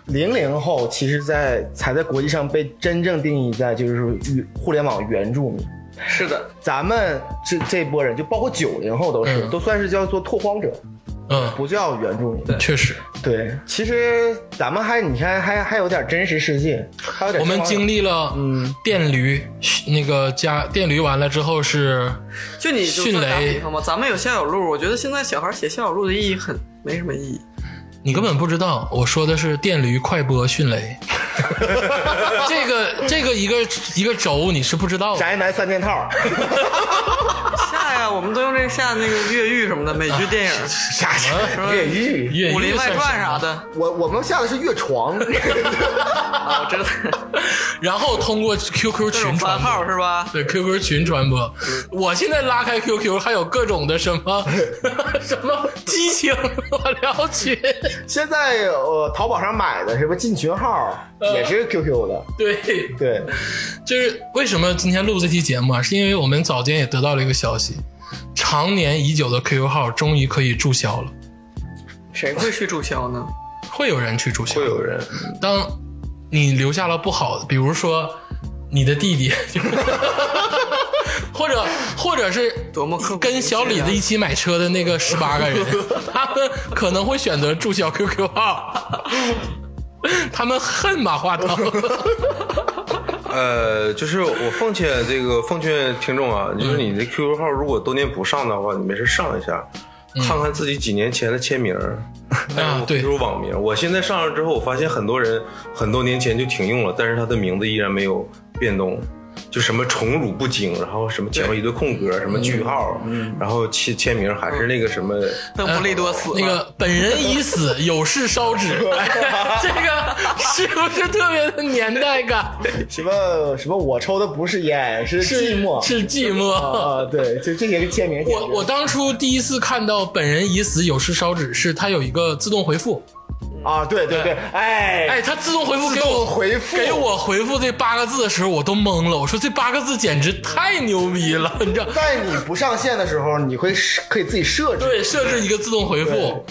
零零后其实在才在国际上被真正定义在就是互联网原住民。[laughs] 是的，咱们这这波人，就包括九零后都是，嗯。都算是叫做拓荒者。嗯，不叫原住民。确实，对，其实咱们还你看还还有点真实世界，还有点我们经历了嗯。电驴，那个加电驴完了之后是就你就迅算打雷。比方吧，咱们有校友录，我觉得现在小孩写校友录的意义很没什么意义。你根本不知道，我说的是电驴快播迅雷，[laughs] 这个这个一个一个轴你是不知道的。宅男三件套，下呀，我们都用这个下那个越狱什么的美剧电影，啥 [laughs] 越狱？越《武林外传》啥的。我我们下的是越床，[laughs] 啊，我知道，[laughs] 然后通过 QQ 群传号播，是吧？对 QQ 群传播。我现在拉开 QQ，还有各种的什么什么激情，我聊群。现在呃淘宝上买的什么进群号也是 QQ 的，对，对，就是为什么今天录这期节目啊？是因为我们早间也得到了一个消息，常年已久的 QQ 号终于可以注销了，谁会去注销呢？会有人去注销，会有人。当你留下了不好的，比如说你的弟弟，[laughs] 或者或者是多么跟小李子一起买车的那个十八个人，他们可能会选择注销 QQ 号，他们恨马化腾。呃，就是我奉劝这个奉劝听众啊，就是你的 QQ 号如果多年不上的话，你没事上一下，看看自己几年前的签名，[laughs] 还有对就是网名。我现在上了之后，我发现很多人很多年前就停用了，但是他的名字依然没有变动。就什么宠辱不惊，然后什么前面一堆空格，什么句号，然后签签名还是那个什么，邓布利多死了，那个本人已死，有事烧纸，[laughs] 哎这个是不是特别的年代感？[laughs] 什么什么我抽的不是烟，是寂寞，是寂寞。啊，对，就这些个签名。我我当初第一次看到“本人已死，有事烧纸”，是它有一个自动回复，啊，对对对，哎哎，他自动回复给我回复给我回复这八个字的时候，我都懵了。我说这八个字简直太牛逼了，[laughs] 你知道？在你不上线的时候，你会设可以自己设置。对，设置一个自动回复。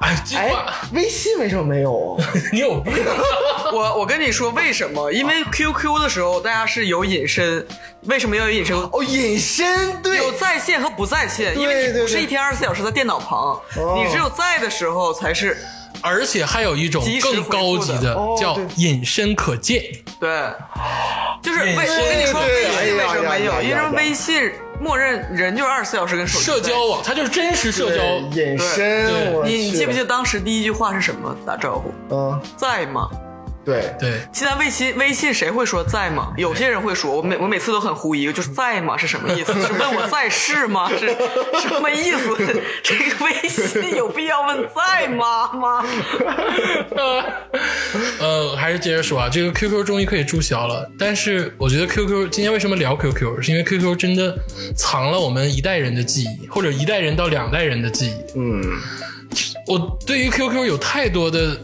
哎，这哎话，微信为什么没有？[laughs] 你有病！[laughs] 我我跟你说为什么？因为 QQ 的时候大家是有隐身，为什么要有隐身？哦，隐身，对，有在线和不在线，因为你不是一天二十四小时在电脑旁，哦你只有在的时候才是而且还有一种更高级的哦叫隐身可见。对，就是为我跟你说对微信为什么没有？因为微信默认人就是二十四小时跟手机社交网，它就是真实社对交。隐身，你记不记得当时第一句话是什么？打招呼嗯，在吗？对，对，现在微信微信谁会说在吗？有些人会说，我每我每次都很狐疑，就是在吗是什么意思？[laughs] 是问我在世吗？是什么意思？[laughs] 这个微信有必要问在吗吗？[laughs] 呃，还是接着说啊，这个 QQ 终于可以注销了，但是我觉得 QQ 今天为什么聊 QQ，是因为 QQ 真的藏了我们一代人的记忆，或者一代人到两代人的记忆。嗯，我对于 QQ 有太多的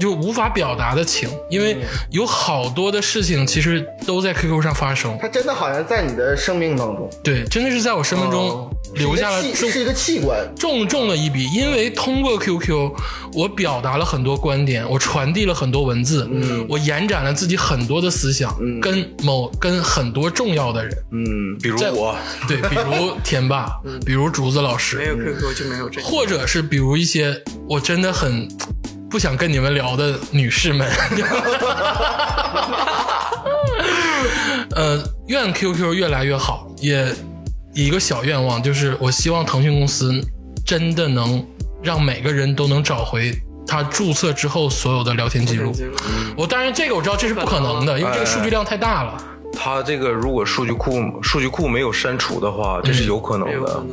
就无法表达的情，因为有好多的事情其实都在 QQ 上发生。它真的好像在你的生命当中。对，真的是在我生命中哦。留下了重是一个器是一个器官。重重的一笔，因为通过 QQ，我表达了很多观点，我传递了很多文字，嗯，我延展了自己很多的思想，跟某跟很多重要的人，嗯，比如我，[laughs] 对，比如田爸，比如竹子老师。没师，有 QQ 就没有这个。或者是比如一些我真的很不想跟你们聊的女士们，[laughs] 呃，愿 QQ 越来越好，也一个小愿望，就是我希望腾讯公司真的能让每个人都能找回他注册之后所有的聊天记录。我当然这个我知道这是不可能的，因为这个数据量太大了。他这个如果数据库数据库没有删除的话，这是有可能的。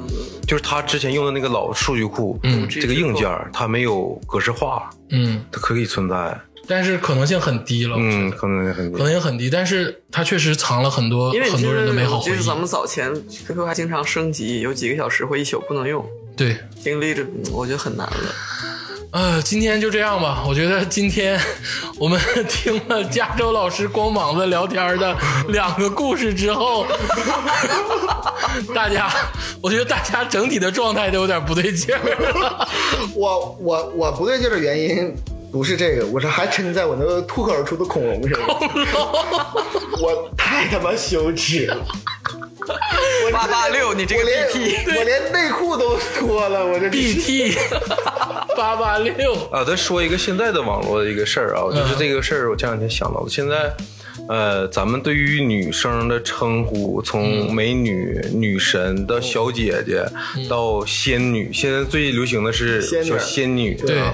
就是他之前用的那个老数据库，嗯，这个硬件儿它没有格式化，嗯，它可以存在，但是可能性很低了。嗯，可能性很低可能性很低，但是它确实藏了很多因为很多人的美好回忆。就是咱们早前 QQ 还经常升级，有几个小时或一宿不能用，对，经历着嗯我觉得很难了。呃，今天就这样吧。我觉得今天我们听了加州老师光膀子聊天的两个故事之后，[laughs] 大家，我觉得大家整体的状态都有点不对劲。[laughs] 我我我不对劲的原因不是这个，我是还沉在我那个脱口而出的恐龙身上，我太他妈羞耻了。八八六，你这个我连 BT，我连内裤都脱了，我这 BT 八八六，啊，再说一个现在的网络的一个事儿啊，就是嗯这个事儿，我前两天想到了。现在，呃，咱们对于女生的称呼，嗯从美女、女神到小姐姐，嗯到仙女，现在最流行的是仙女小仙女，对啊，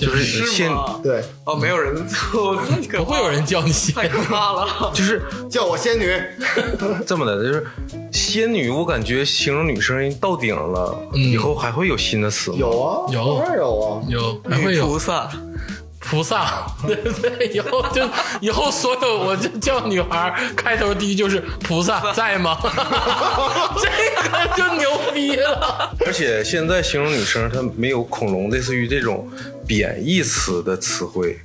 就是是仙，吗？对，哦，没有人，不会有人叫你仙太可怕了。[laughs] 就是叫我仙女，[laughs] 这么的，就是仙女，我感觉形容女生到顶了，嗯以后还会有新的词吗？有啊，有当然有啊，有还会有女菩萨，[laughs] 菩萨，对对，以后就以后所有我就叫女孩开头第一就是菩萨在吗？[laughs] 这个就牛逼了。而且现在形容女生，她没有恐龙类似于这种贬义词的词汇，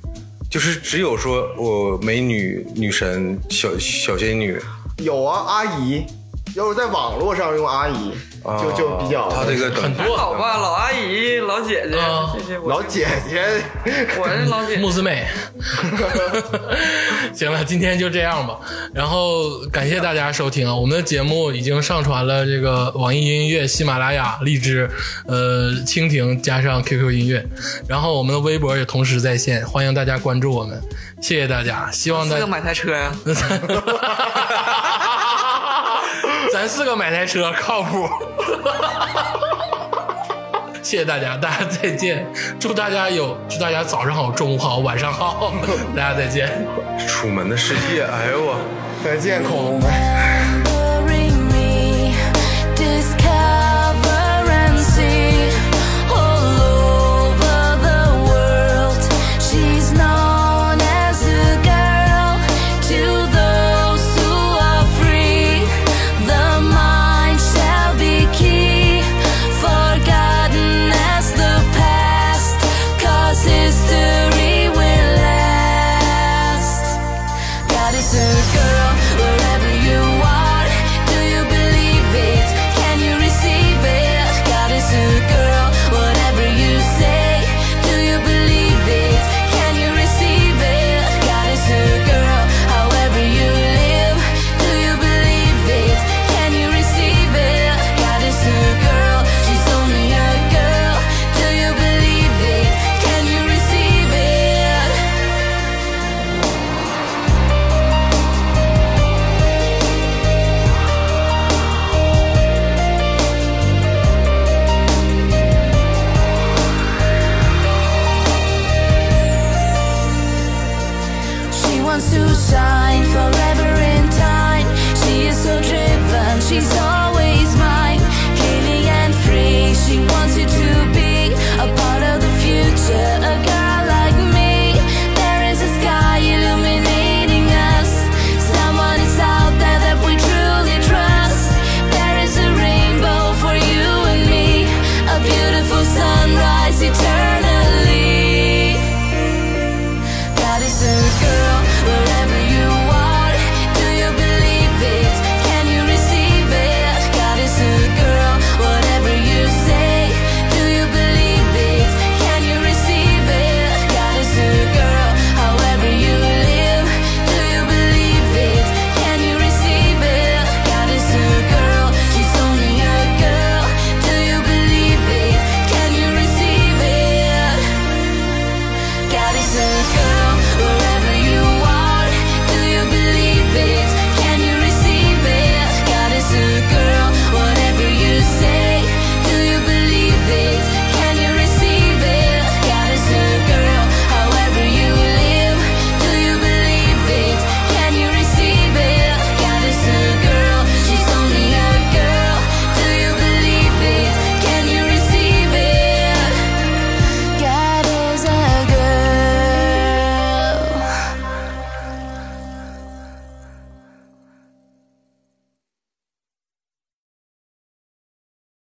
就是只有说我美女、女神、小小仙女，有啊，阿姨，要是在网络上用阿姨，啊就就比较他这个很多好吧，老阿姨、老姐姐啊，这些我老姐姐，[laughs] 我是老姐姐。木子美，[laughs] 行了，今天就这样吧。然后感谢大家收听啊，我们的节目已经上传了这个网易音乐、喜马拉雅、荔枝、呃蜻蜓加上 QQ 音乐，然后我们的微博也同时在线，欢迎大家关注我们，谢谢大家，希望大家。四个买台车呀，咱四个买台车靠谱。[laughs] 谢谢大家，大家再见！祝大家有祝大家早上好、中午好、晚上好，大家再见。楚门的世界，哎呦我。再见，恐龙们。